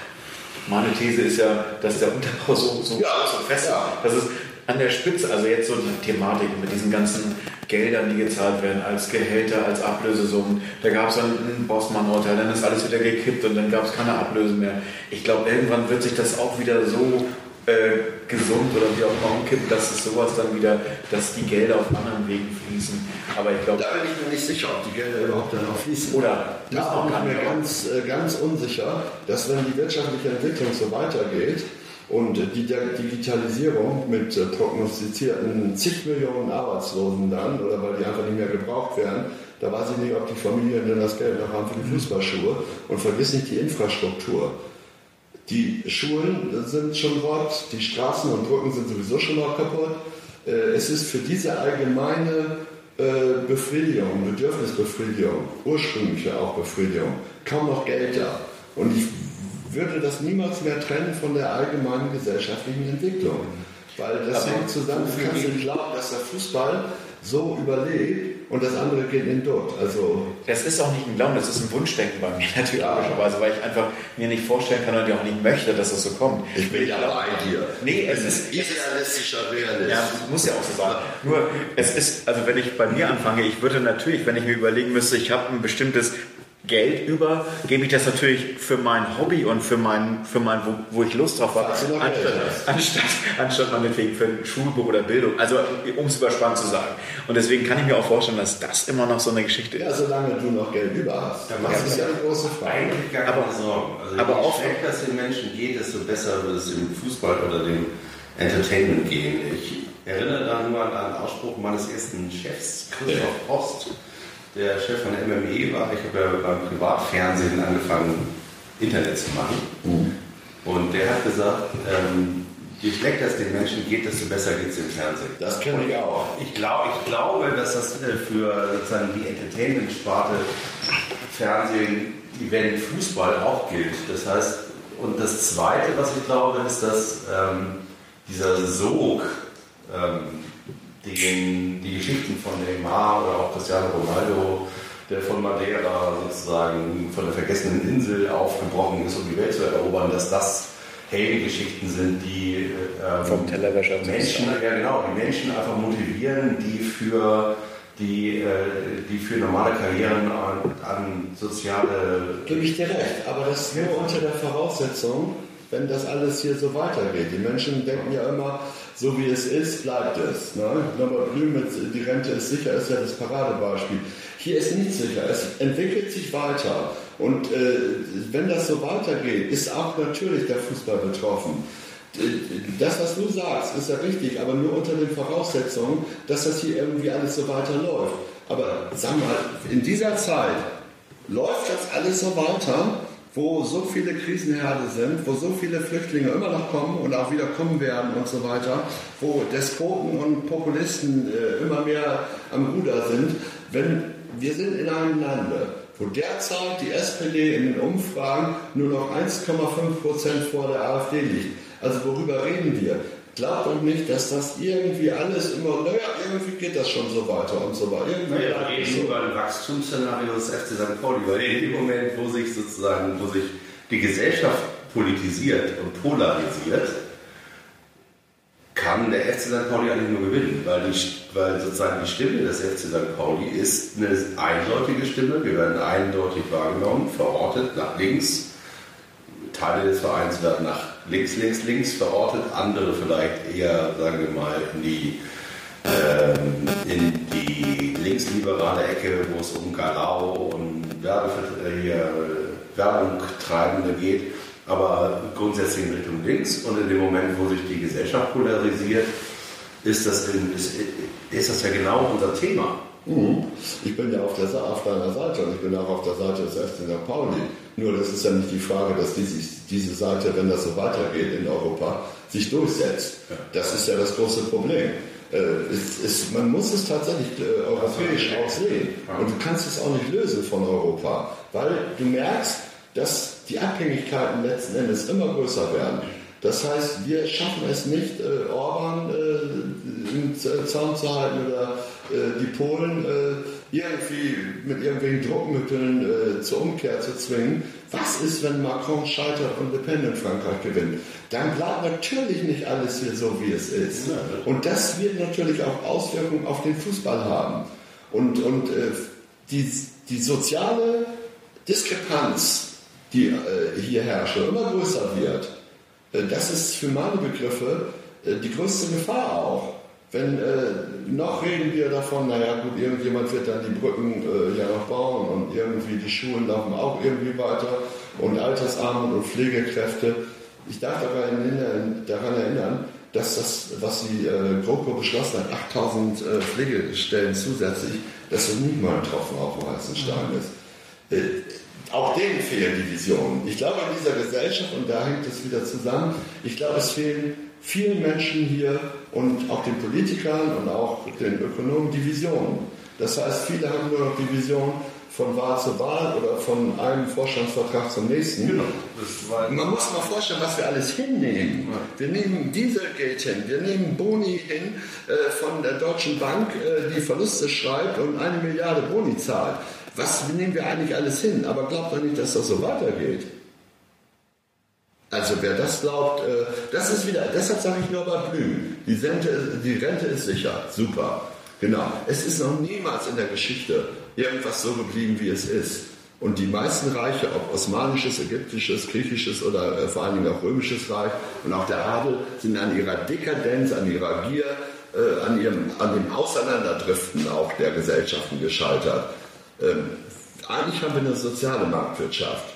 meine These ist ja, dass der Unterbau so, so ja, groß und fest ja. ist. Das ist an der Spitze, also jetzt so die Thematik mit diesen ganzen Geldern, die gezahlt werden, als Gehälter, als Ablösesummen. Da gab es dann ein Bossmann-Urteil, dann ist alles wieder gekippt und dann gab es keine Ablösen mehr. Ich glaube, irgendwann wird sich das auch wieder so äh, gesund oder wie auch immer umkippen, dass es sowas dann wieder, dass die Gelder auf anderen Wegen fließen. Aber ich glaube. Da bin ich mir nicht sicher, ob die Gelder überhaupt dann auch fließen. Oder da bin ich mir ganz, äh, ganz unsicher, dass wenn die wirtschaftliche Entwicklung so weitergeht, und die Digitalisierung mit äh, prognostizierten zig Millionen Arbeitslosen dann, oder weil die einfach nicht mehr gebraucht werden, da weiß ich nicht, ob die Familien denn das Geld noch haben für die Fußballschuhe. Und vergiss nicht die Infrastruktur. Die Schulen sind schon rot, die Straßen und Brücken sind sowieso schon noch kaputt. Äh, es ist für diese allgemeine äh, Befriedigung, Bedürfnisbefriedigung, ursprüngliche auch Befriedigung, kaum noch Geld da. Und ich würde das niemals mehr trennen von der allgemeinen gesellschaftlichen Entwicklung. Weil das hängt zusammen, du kannst nicht glauben, dass der Fußball so überlebt, und das andere geht in dort. Also das ist auch nicht ein Glauben, das ist ein Wunschdenken bei mir natürlich ja. logischerweise, weil ich einfach mir nicht vorstellen kann und auch nicht möchte, dass das so kommt. Ich bin ja bei dir. Nee, es ist idealistischer Realist. Ja, muss ja auch so sein. Nur es ist, also wenn ich bei mir anfange, ich würde natürlich, wenn ich mir überlegen müsste, ich habe ein bestimmtes Geld über, gebe ich das natürlich für mein Hobby und für mein, für mein wo, wo ich Lust drauf habe, anstatt, anstatt, anstatt meinetwegen für ein Schulbuch oder Bildung. Also um es überspannt zu sagen. Und deswegen kann ich mir auch vorstellen, dass das immer noch so eine Geschichte ist. Ja, solange du noch Geld über hast. Dann das ist ja eine große Frage. Eigentlich gar keine aber, Sorgen. Also aber je schlechter es den Menschen geht, desto besser wird es im Fußball oder dem Entertainment gehen. Ich erinnere da nur an einen Ausspruch meines ersten Chefs, Christoph Post der Chef von der MME war. Ich habe ja beim Privatfernsehen angefangen, Internet zu machen. Mhm. Und der hat gesagt, ähm, je schlechter es den Menschen geht, desto besser geht es im Fernsehen. Das kenne ich auch. Ich, glaub, ich glaube, dass das äh, für sozusagen die Entertainment-Sparte Fernsehen, Event, Fußball auch gilt. Das heißt, und das Zweite, was ich glaube, ist, dass ähm, dieser Sog, ähm, den, die Geschichten von Neymar oder auch Cristiano Ronaldo, der von Madeira sozusagen von der vergessenen Insel aufgebrochen ist, um die Welt zu erobern, dass das Heldengeschichten sind, die ähm, Menschen, ja genau, die Menschen einfach motivieren, die für die, äh, die für normale Karrieren an, an soziale. Gebe ich dir recht, aber das nur unter der Voraussetzung, wenn das alles hier so weitergeht. Die Menschen denken ja immer, so wie es ist, bleibt es. Ne? Norbert Blüm die Rente ist sicher, ist ja das Paradebeispiel. Hier ist nichts sicher, es entwickelt sich weiter. Und äh, wenn das so weitergeht, ist auch natürlich der Fußball betroffen. Das, was du sagst, ist ja richtig, aber nur unter den Voraussetzungen, dass das hier irgendwie alles so weiterläuft. Aber sag mal, in dieser Zeit läuft das alles so weiter wo so viele Krisenherde sind, wo so viele Flüchtlinge immer noch kommen und auch wieder kommen werden und so weiter, wo Despoten und Populisten äh, immer mehr am Ruder sind, wenn wir sind in einem Lande, wo derzeit die SPD in den Umfragen nur noch 1,5 Prozent vor der AfD liegt. Also worüber reden wir? Glaubt doch nicht, dass das irgendwie alles immer, naja, irgendwie geht das schon so weiter und so weiter. Naja, wir reden so. über ein Wachstumsszenario des FC St. Pauli, weil in dem Moment, wo sich sozusagen, wo sich die Gesellschaft politisiert und polarisiert, kann der FC St. Pauli eigentlich nur gewinnen, weil, die, weil sozusagen die Stimme des FC St. Pauli ist eine eindeutige Stimme. Wir werden eindeutig wahrgenommen, verortet nach links. Teile des Vereins werden nach links, links, links verortet, andere vielleicht eher, sagen wir mal, in die, ähm, in die linksliberale Ecke, wo es um Galau und äh, Werbung treibende geht, aber grundsätzlich in Richtung links. Und in dem Moment, wo sich die Gesellschaft polarisiert, ist das, in, ist, ist das ja genau unser Thema. Mhm. Ich bin ja auf, der, auf deiner Seite und ich bin auch auf der Seite des FC St. Pauli. Nur das ist ja nicht die Frage, dass die, diese Seite, wenn das so weitergeht in Europa, sich durchsetzt. Das ist ja das große Problem. Äh, es, es, man muss es tatsächlich äh, europäisch auch sehen. Und du kannst es auch nicht lösen von Europa, weil du merkst, dass die Abhängigkeiten letzten Endes immer größer werden. Das heißt, wir schaffen es nicht, äh, Orban äh, im Zaun zu halten oder äh, die Polen äh, irgendwie mit irgendwelchen Druckmitteln äh, zur Umkehr zu zwingen. Was ist, wenn Macron scheitert und Le Pen in Frankreich gewinnt? Dann bleibt natürlich nicht alles hier so, wie es ist. Und das wird natürlich auch Auswirkungen auf den Fußball haben. Und, und äh, die, die soziale Diskrepanz, die hier herrscht, immer größer wird, das ist für meine Begriffe äh, die größte Gefahr auch. Wenn äh, noch reden wir davon, naja gut, irgendjemand wird dann die Brücken äh, ja noch bauen und irgendwie die Schulen laufen auch irgendwie weiter und Altersarmut und Pflegekräfte. Ich darf daran, daran erinnern, dass das, was die äh, GroKo beschlossen hat, 8000 äh, Pflegestellen zusätzlich, dass das nicht mal ein Tropfen auf dem heißen Stein ist. Auch denen fehlen die Visionen. Ich glaube an dieser Gesellschaft, und da hängt es wieder zusammen, ich glaube, es fehlen vielen Menschen hier und auch den Politikern und auch den Ökonomen die Visionen. Das heißt, viele haben nur noch die Vision von Wahl zu Wahl oder von einem Vorstandsvertrag zum nächsten. Genau. Man muss mal vorstellen, was wir alles hinnehmen. Wir nehmen Dieselgeld hin, wir nehmen Boni hin äh, von der Deutschen Bank, äh, die Verluste schreibt und eine Milliarde Boni zahlt. Was nehmen wir eigentlich alles hin? Aber glaubt doch nicht, dass das so weitergeht. Also wer das glaubt, äh, das ist wieder, deshalb sage ich nur bei Blüm, die Rente, die Rente ist sicher, super. Genau. Es ist noch niemals in der Geschichte irgendwas so geblieben, wie es ist. Und die meisten Reiche, ob osmanisches, ägyptisches, griechisches oder äh, vor allen Dingen auch römisches Reich und auch der Adel, sind an ihrer Dekadenz, an ihrer Gier, äh, an, ihrem, an dem Auseinanderdriften auch der Gesellschaften gescheitert. Ähm, eigentlich haben wir eine soziale Marktwirtschaft.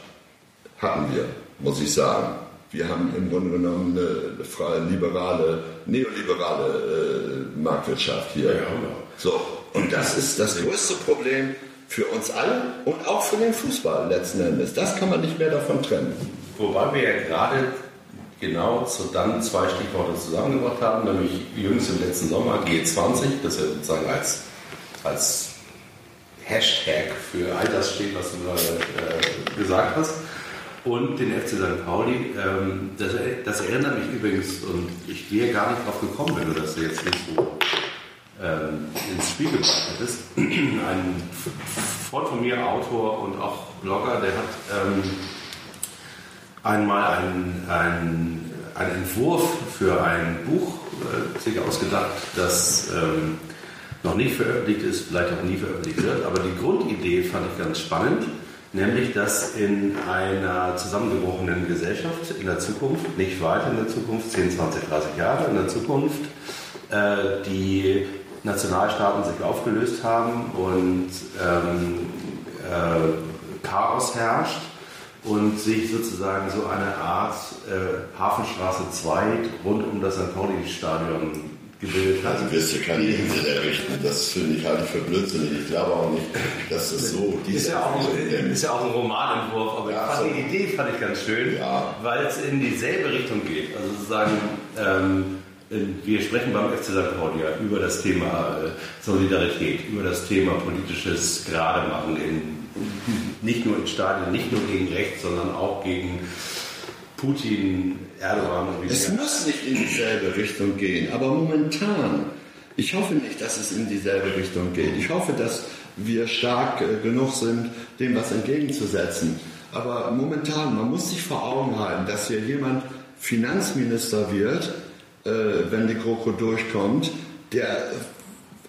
Hatten wir, muss ich sagen. Wir haben im Grunde genommen eine freie, liberale, neoliberale äh, Marktwirtschaft hier. Ja, genau. So, und das ist das größte Problem für uns alle und auch für den Fußball letzten Endes. Das kann man nicht mehr davon trennen. Wobei wir ja gerade genau zu dann zwei Stichworte zusammengebracht haben, nämlich jüngst im letzten Sommer G20, das ja sozusagen als, als Hashtag für all das steht, was du gerade äh, gesagt hast. Und den FC St. Pauli, ähm, das, das, erinnert mich übrigens, und ich wäre gar nicht drauf gekommen, wenn du das jetzt nicht so ähm, ins Spiel gebracht hättest. Ein Freund von mir, Autor und auch Blogger, der hat ähm, einmal einen, einen, einen Entwurf für ein Buch äh, sich ausgedacht, das ähm, noch nicht veröffentlicht ist, vielleicht auch nie veröffentlicht wird. Aber die Grundidee fand ich ganz spannend, nämlich dass in einer zusammengebrochenen Gesellschaft in der Zukunft, nicht weit in der Zukunft, 10, 20, 30 Jahre in der Zukunft, äh, die Nationalstaaten sich aufgelöst haben und ähm, äh, Chaos herrscht und sich sozusagen so eine Art äh, Hafenstraße 2 rund um das St. Pauli-Stadion gebildet hat. Also wirst du keine Insel errichten. Das finde ich halte ich für blödsinnig. Ich glaube auch nicht, dass das so ist ja, auch, ist ja auch ein Romanentwurf, aber ja, fand, die Idee fand ich ganz schön, ja. weil es in dieselbe Richtung geht. Also sozusagen, ähm, wir sprechen beim FC St. Pauli ja über das Thema äh, Solidarität, über das Thema politisches Gerademachen, in, nicht nur in Stadien, nicht nur gegen rechts, sondern auch gegen Putin, Erdogan und wie Es muss nicht in dieselbe Richtung gehen, aber momentan, ich hoffe nicht, dass es in dieselbe Richtung geht. Ich hoffe, dass wir stark äh, genug sind, dem was entgegenzusetzen. Aber momentan, man muss sich vor Augen halten, dass hier jemand Finanzminister wird, äh, wenn die GroKo durchkommt, der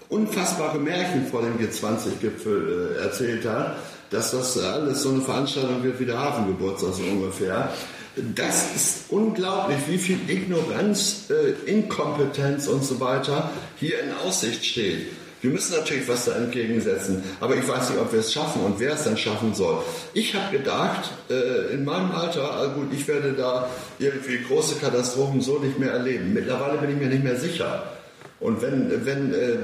unfassbare Märchen vor dem G20-Gipfel äh, erzählt hat, dass das alles so eine Veranstaltung wird wie der Hafengeburtstag so ungefähr. Das ist unglaublich, wie viel Ignoranz, äh, Inkompetenz und so weiter hier in Aussicht steht. Wir müssen natürlich was da entgegensetzen, aber ich weiß nicht, ob wir es schaffen und wer es dann schaffen soll. Ich habe gedacht, äh, in meinem Alter, also gut, ich werde da irgendwie große Katastrophen so nicht mehr erleben. Mittlerweile bin ich mir nicht mehr sicher. Und wenn, wenn äh,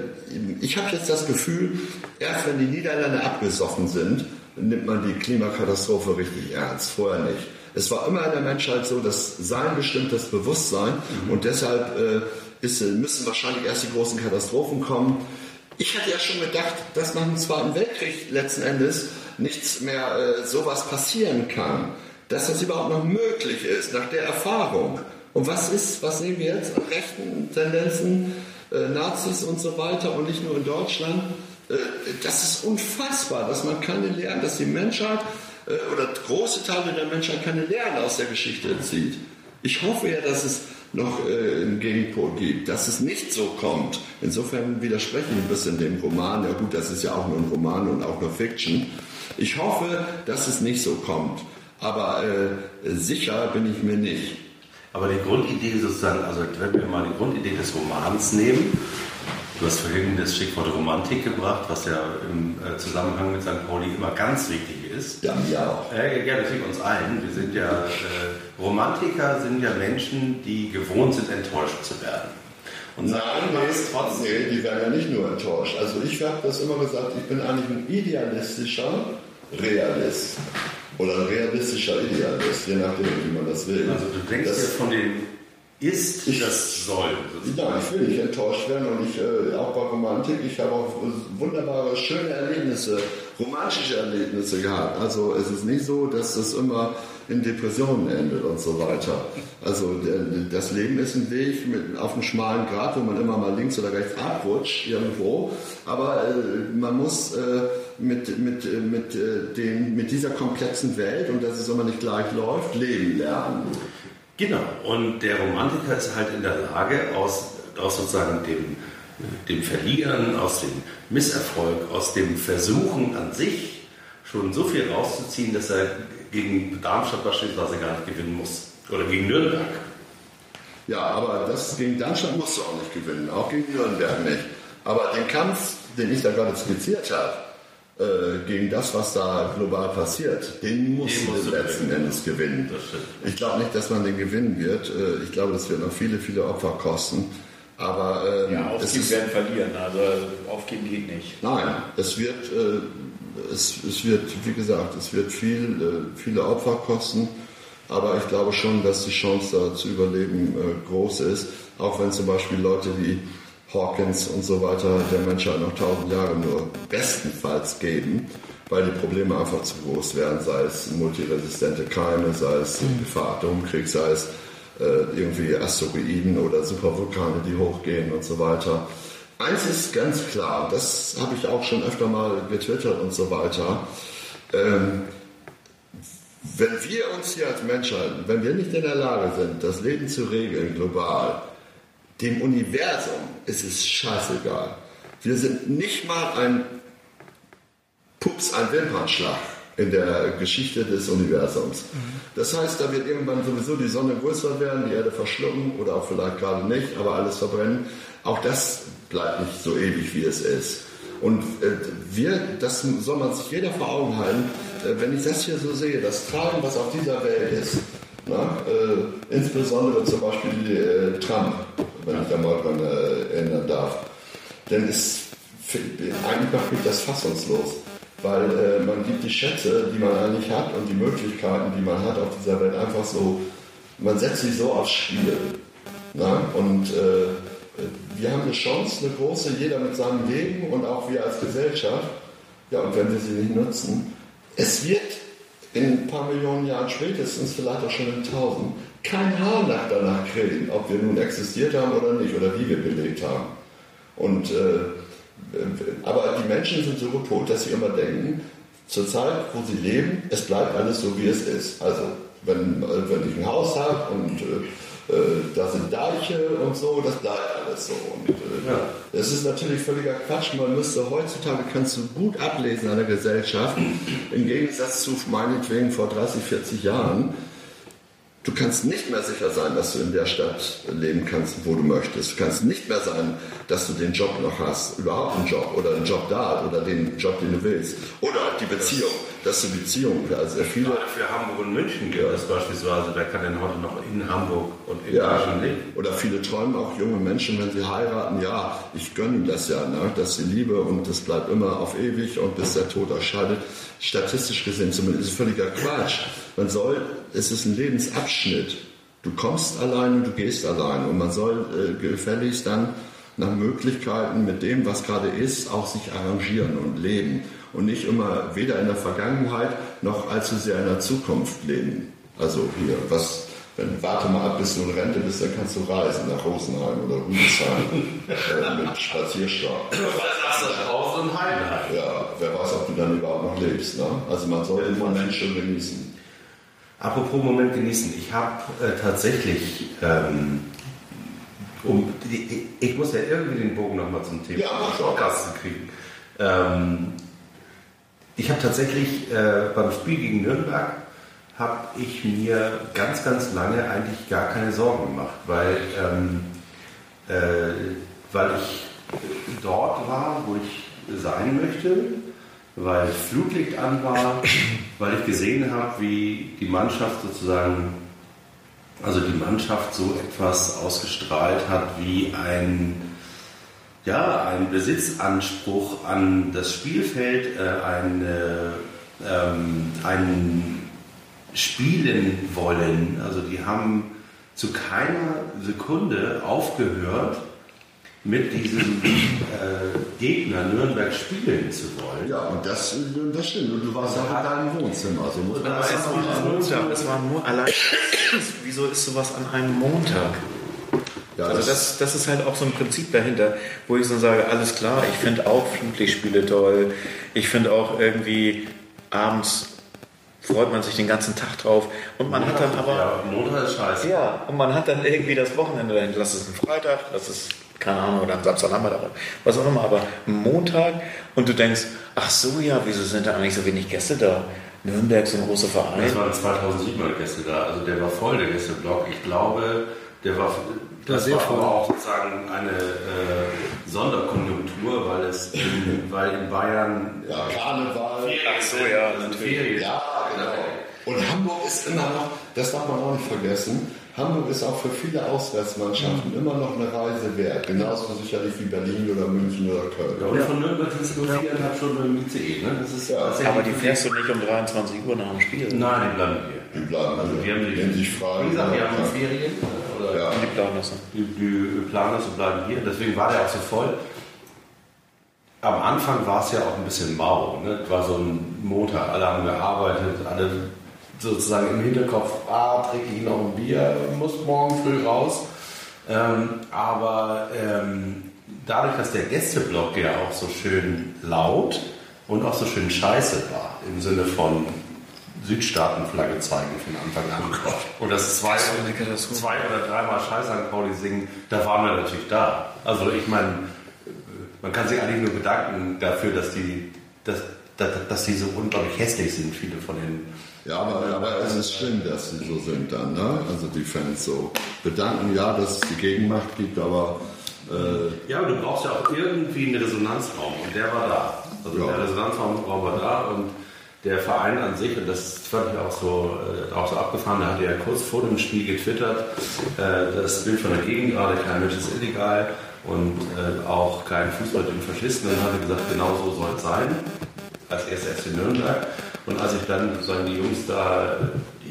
ich habe jetzt das Gefühl, erst wenn die Niederlande abgesoffen sind, nimmt man die Klimakatastrophe richtig ernst, vorher nicht. Es war immer in der Menschheit so, dass Sein bestimmt das Bewusstsein mhm. und deshalb äh, ist, müssen wahrscheinlich erst die großen Katastrophen kommen. Ich hatte ja schon gedacht, dass nach dem Zweiten Weltkrieg letzten Endes nichts mehr äh, sowas passieren kann. Dass das überhaupt noch möglich ist, nach der Erfahrung. Und was ist, was sehen wir jetzt an rechten Tendenzen, äh, Nazis und so weiter und nicht nur in Deutschland? Äh, das ist unfassbar, dass man keine Lehren, dass die Menschheit oder große Teile der Menschheit keine Lehren aus der Geschichte zieht. Ich hoffe ja, dass es noch äh, einen Gegenpol gibt, dass es nicht so kommt. Insofern widerspreche ich ein bisschen dem Roman. Ja gut, das ist ja auch nur ein Roman und auch nur Fiction. Ich hoffe, dass es nicht so kommt. Aber äh, sicher bin ich mir nicht. Aber die Grundidee sozusagen, also wenn wir mal die Grundidee des Romans nehmen, Du hast vorhin das Stichwort Romantik gebracht, was ja im äh, Zusammenhang mit St. Pauli immer ganz wichtig ist. Ja, mir auch. Äh, ja, natürlich uns allen. Wir sind ja, äh, Romantiker sind ja Menschen, die gewohnt sind, enttäuscht zu werden. Und Nein, nee, trotzdem. Nee, die werden ja nicht nur enttäuscht. Also ich habe das immer gesagt, ich bin eigentlich ein idealistischer Realist. Oder ein realistischer Idealist, je nachdem, wie man das will. Also du denkst das, ja von den ist, Ich- das soll. Ja, ich will nicht enttäuscht werden und ich, äh, auch bei Romantik, ich habe auch wunderbare, schöne Erlebnisse, romantische Erlebnisse gehabt. Also es ist nicht so, dass es immer in Depressionen endet und so weiter. Also das Leben ist ein Weg mit, auf einem schmalen Grat, wo man immer mal links oder rechts abrutscht irgendwo. Aber äh, man muss äh, mit, mit, mit, äh, den, mit dieser komplexen Welt und dass es immer nicht gleich läuft, leben lernen. Genau, und der Romantiker ist halt in der Lage, aus, aus sozusagen dem, dem Verlieren, aus dem Misserfolg, aus dem Versuchen an sich schon so viel rauszuziehen, dass er gegen Darmstadt beispielsweise gar nicht gewinnen muss. Oder gegen Nürnberg. Ja, aber das gegen Darmstadt musst du auch nicht gewinnen, auch gegen Nürnberg nicht. Aber den Kampf, den ich da gerade skizziert habe, äh, gegen das, was da global passiert, den musst Den du letzten gewinnen. Endes gewinnen. Ich glaube nicht, dass man den gewinnen wird. Äh, ich glaube, das wird noch viele, viele Opfer kosten. Aber ähm, Ja, aufgeben ist, werden verlieren. Also aufgeben geht nicht. Nein, es wird, äh, es, es wird, wie gesagt, es wird viel, äh, viele Opfer kosten, aber ich glaube schon, dass die Chance da zu überleben äh, groß ist, auch wenn zum Beispiel Leute wie Hawkins und so weiter der Menschheit noch tausend Jahre nur bestenfalls geben, weil die Probleme einfach zu groß werden, sei es multiresistente Keime, sei es Gefahr Atomkrieg, sei es äh, irgendwie Asteroiden oder Supervulkane, die hochgehen und so weiter. Eins ist ganz klar, das habe ich auch schon öfter mal getwittert und so weiter. Ähm, wenn wir uns hier als Menschheit, wenn wir nicht in der Lage sind, das Leben zu regeln global, dem Universum ist es scheißegal. Wir sind nicht mal ein Pups, ein Wimpernschlag in der Geschichte des Universums. Das heißt, da wird irgendwann sowieso die Sonne größer werden, die Erde verschlucken oder auch vielleicht gerade nicht, aber alles verbrennen. Auch das bleibt nicht so ewig, wie es ist. Und äh, wir, das soll man sich jeder vor Augen halten, äh, wenn ich das hier so sehe, das Treiben, was auf dieser Welt ist, na, äh, insbesondere zum Beispiel äh, Trump, wenn ich da mal dran äh, erinnern darf, dann ist eigentlich macht mich das fassungslos. Weil äh, man gibt die Schätze, die man eigentlich hat und die Möglichkeiten, die man hat auf dieser Welt einfach so, man setzt sie so aufs Spiel. Na? Und äh, wir haben eine Chance, eine große, jeder mit seinem Leben und auch wir als Gesellschaft. Ja, und wenn wir sie nicht nutzen, es wird in ein paar Millionen Jahren spätestens, vielleicht auch schon in tausend, kein Haar nach danach kriegen, ob wir nun existiert haben oder nicht oder wie wir gelebt haben. Und äh, aber die Menschen sind so gepolt, dass sie immer denken, zur Zeit, wo sie leben, es bleibt alles so, wie es ist. Also, wenn, äh, wenn ich ein Haus habe und äh, äh, da sind Deiche und so, das bleibt alles so. Und äh, Ja. das ist natürlich völliger Quatsch. Man müsste heutzutage, kannst du gut ablesen an der Gesellschaft, im Gegensatz zu meinetwegen vor 30, 40 Jahren, Du kannst nicht mehr sicher sein, dass du in der Stadt leben kannst, wo du möchtest. Du kannst nicht mehr sein, dass du den Job noch hast, überhaupt einen Job oder einen Job da oder den Job, den du willst. Oder die Beziehung, dass du Beziehung, also sehr viele. Gerade für Hamburg und München gilt das beispielsweise. Wer kann denn heute noch in Hamburg und in Ja, München leben? oder viele träumen auch junge Menschen, wenn sie heiraten, ja, ich gönne das ja, ne, dass sie Liebe und das bleibt immer auf ewig und bis der Tod euch scheidet. Statistisch gesehen zumindest ist es völliger Quatsch. Man soll, es ist ein Lebensabschnitt. Du kommst allein und du gehst allein und man soll äh, gefälligst dann nach Möglichkeiten mit dem, was gerade ist, auch sich arrangieren und leben und nicht immer weder in der Vergangenheit noch allzu sehr in der Zukunft leben. Also hier, was, wenn, warte mal ab, bis du in Rente bist, dann kannst du reisen nach Rosenheim oder Rüdesheim äh, mit Spazierstock. Ja, wer weiß, ob du dann überhaupt noch lebst. Ne? Also man sollte den Moment schon genießen. Apropos Moment genießen. Ich habe äh, tatsächlich, ähm, um, die, ich muss ja irgendwie den Bogen nochmal zum Thema Ja, doch. Podcast kriegen. Ähm, ich habe tatsächlich äh, beim Spiel gegen Nürnberg habe ich mir ganz, ganz lange eigentlich gar keine Sorgen gemacht, weil, ähm, äh, weil ich dort war, wo ich sein möchte, weil Flutlicht an war, weil ich gesehen habe, wie die Mannschaft sozusagen, also die Mannschaft so etwas ausgestrahlt hat wie ein, ja, ein Besitzanspruch an das Spielfeld, äh, ein, äh, ähm, ein Spielen wollen. Also die haben zu keiner Sekunde aufgehört, mit diesem äh, Gegner Nürnberg spielen zu wollen. Ja, und das, das stimmt. Und du warst auch in deinem Wohnzimmer. So muss man Aber das es auch. Montag, es war nur allein. Wieso ist sowas an einem Montag? Ja, Also das, das ist halt auch so ein Prinzip dahinter, wo ich so sage, alles klar, ich finde auch Flutlichtspiele toll. Ich finde auch irgendwie abends freut man sich den ganzen Tag drauf. Und man hat dann aber... Ja, Montag ist scheiße. Ja, und man hat dann irgendwie das Wochenende dahin. Lass es ein Freitag, lass es, keine Ahnung, oder ein Samstagnachmittag, was auch immer, aber Montag und du denkst, ach so, ja, wieso sind da eigentlich so wenig Gäste da? Nürnberg, so ein großer Verein. Es waren 2007 Gäste da, also der war voll, der Gästeblock. Ich glaube, der war, das sehr war voll. aber auch sozusagen eine äh, Sonderkonjunktur, weil es in, weil in Bayern Ja, Karneval. Ach so, ja, natürlich. Ferien. Ja, genau. Und Hamburg ist immer noch, das darf man auch nicht vergessen, Hamburg ist auch für viele Auswärtsmannschaften immer noch eine Reise wert. Genauso sicherlich wie Berlin oder München oder Ja, Köln. und von Nürnberg sind es nur viereinhalb Stunden im ICE. Ne? Das ist Ja, Aber die fährst du nicht um 23 Uhr nach dem Spiel. Nein, die bleiben hier. Die bleiben Also wir haben die, sich frei. Wie gesagt, wir haben Ja. Ferien. Oder Ja. Die planen das. Die, die planen das und bleiben hier. Deswegen war der auch so voll. Am Anfang war es ja auch ein bisschen mau. Ne? Es war so ein Montag, alle haben gearbeitet, alle sozusagen im Hinterkopf, ah, trinke ich noch ein Bier, muss morgen früh raus. Ähm, aber ähm, dadurch, dass der Gästeblock ja auch so schön laut und auch so schön scheiße war, im Sinne von Südstaatenflagge zeigen von Anfang an. Und das zwei, Katastrophe. zwei oder dreimal Scheiß an Pauli singen, da waren wir natürlich da. Also ich meine, man kann sich eigentlich nur bedanken dafür, dass die, dass, dass, dass die so unglaublich hässlich sind, viele von den. Ja, aber, aber es ist schlimm, dass sie so sind dann, ne? Also die Fans so bedanken, ja, dass es die Gegenmacht gibt, aber äh, Ja, aber du brauchst ja auch irgendwie einen Resonanzraum und der war da. Also Ja. der Resonanzraum war da und der Verein an sich, und das fand ich auch so, äh, auch so abgefahren, der hatte ja kurz vor dem Spiel getwittert, äh, das Bild von der Gegend gerade, kein Mensch ist illegal und äh, auch kein Fußball den Faschisten. Und dann hat er gesagt, genau so soll es sein, als erster FC Nürnberg. Und als ich dann sozusagen die Jungs da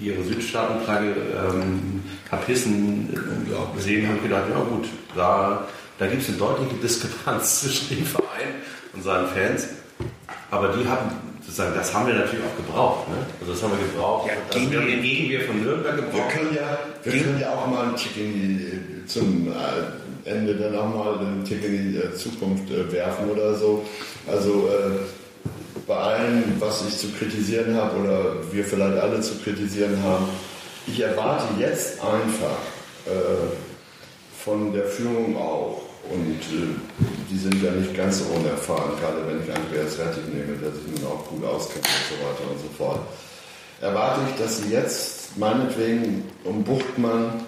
ihre Südstaatenflagge ähm, hab hissen äh, gesehen, habe ich gedacht, ja gut, da, da gibt es eine deutliche Diskrepanz zwischen dem Verein und seinen Fans. Aber die haben, sozusagen, das haben wir natürlich auch gebraucht. Ne? Also das haben wir gebraucht. Ja, gegen wir die- gegen wir von Nürnberg wir gebraucht. können ja, wir können ja auch mal einen Tick in die, zum äh, Ende dann auch mal einen Tick in die äh, Zukunft äh, werfen oder so. Also äh, bei allem, was ich zu kritisieren habe oder wir vielleicht alle zu kritisieren haben, ich erwarte jetzt einfach äh, von der Führung auch, und äh, die sind ja nicht ganz so unerfahren, gerade wenn ich Andreas Rettig nehme, der sich nun auch gut auskennt und so weiter und so fort, erwarte ich, dass sie jetzt meinetwegen um Buchtmann,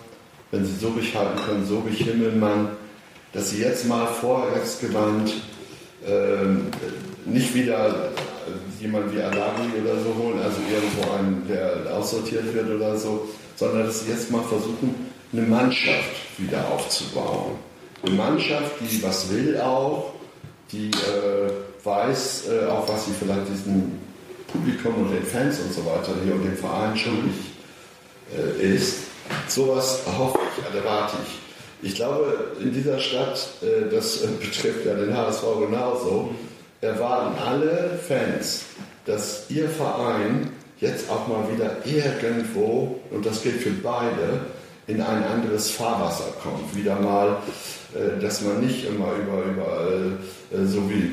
wenn sie so halten können, so Himmelmann, dass sie jetzt mal vorwärtsgewandt ähm, nicht wieder jemand wie Alari oder so holen, also irgendwo einen, der aussortiert wird oder so, sondern dass sie jetzt mal versuchen, eine Mannschaft wieder aufzubauen. Eine Mannschaft, die was will auch, die äh, weiß äh, auch, was sie vielleicht diesem Publikum und den Fans und so weiter hier und dem Verein schuldig äh, ist. Sowas hoffe ich, erwarte ich. Ich glaube, in dieser Stadt, äh, das äh, betrifft ja den HSV genauso, erwarten alle Fans, dass ihr Verein jetzt auch mal wieder irgendwo, und das gilt für beide, in ein anderes Fahrwasser kommt. Wieder mal, äh, dass man nicht immer über, über äh, so wie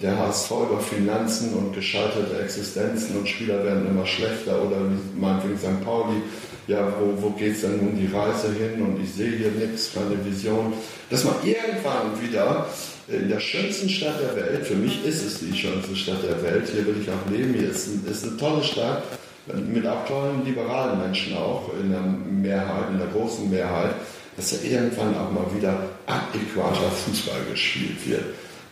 der HSV über Finanzen und gescheiterte Existenzen und Spieler werden immer schlechter oder wie meinetwegen St. Pauli, ja, wo, wo geht es denn nun die Reise hin und ich sehe hier nichts, keine Vision. Dass man irgendwann wieder in der schönsten Stadt der Welt, für mich ist es die schönste Stadt der Welt, hier will ich auch leben, hier ist, ist eine tolle Stadt, mit auch tollen liberalen Menschen auch in der Mehrheit, in der großen Mehrheit, dass da irgendwann auch mal wieder adäquater Fußball gespielt wird.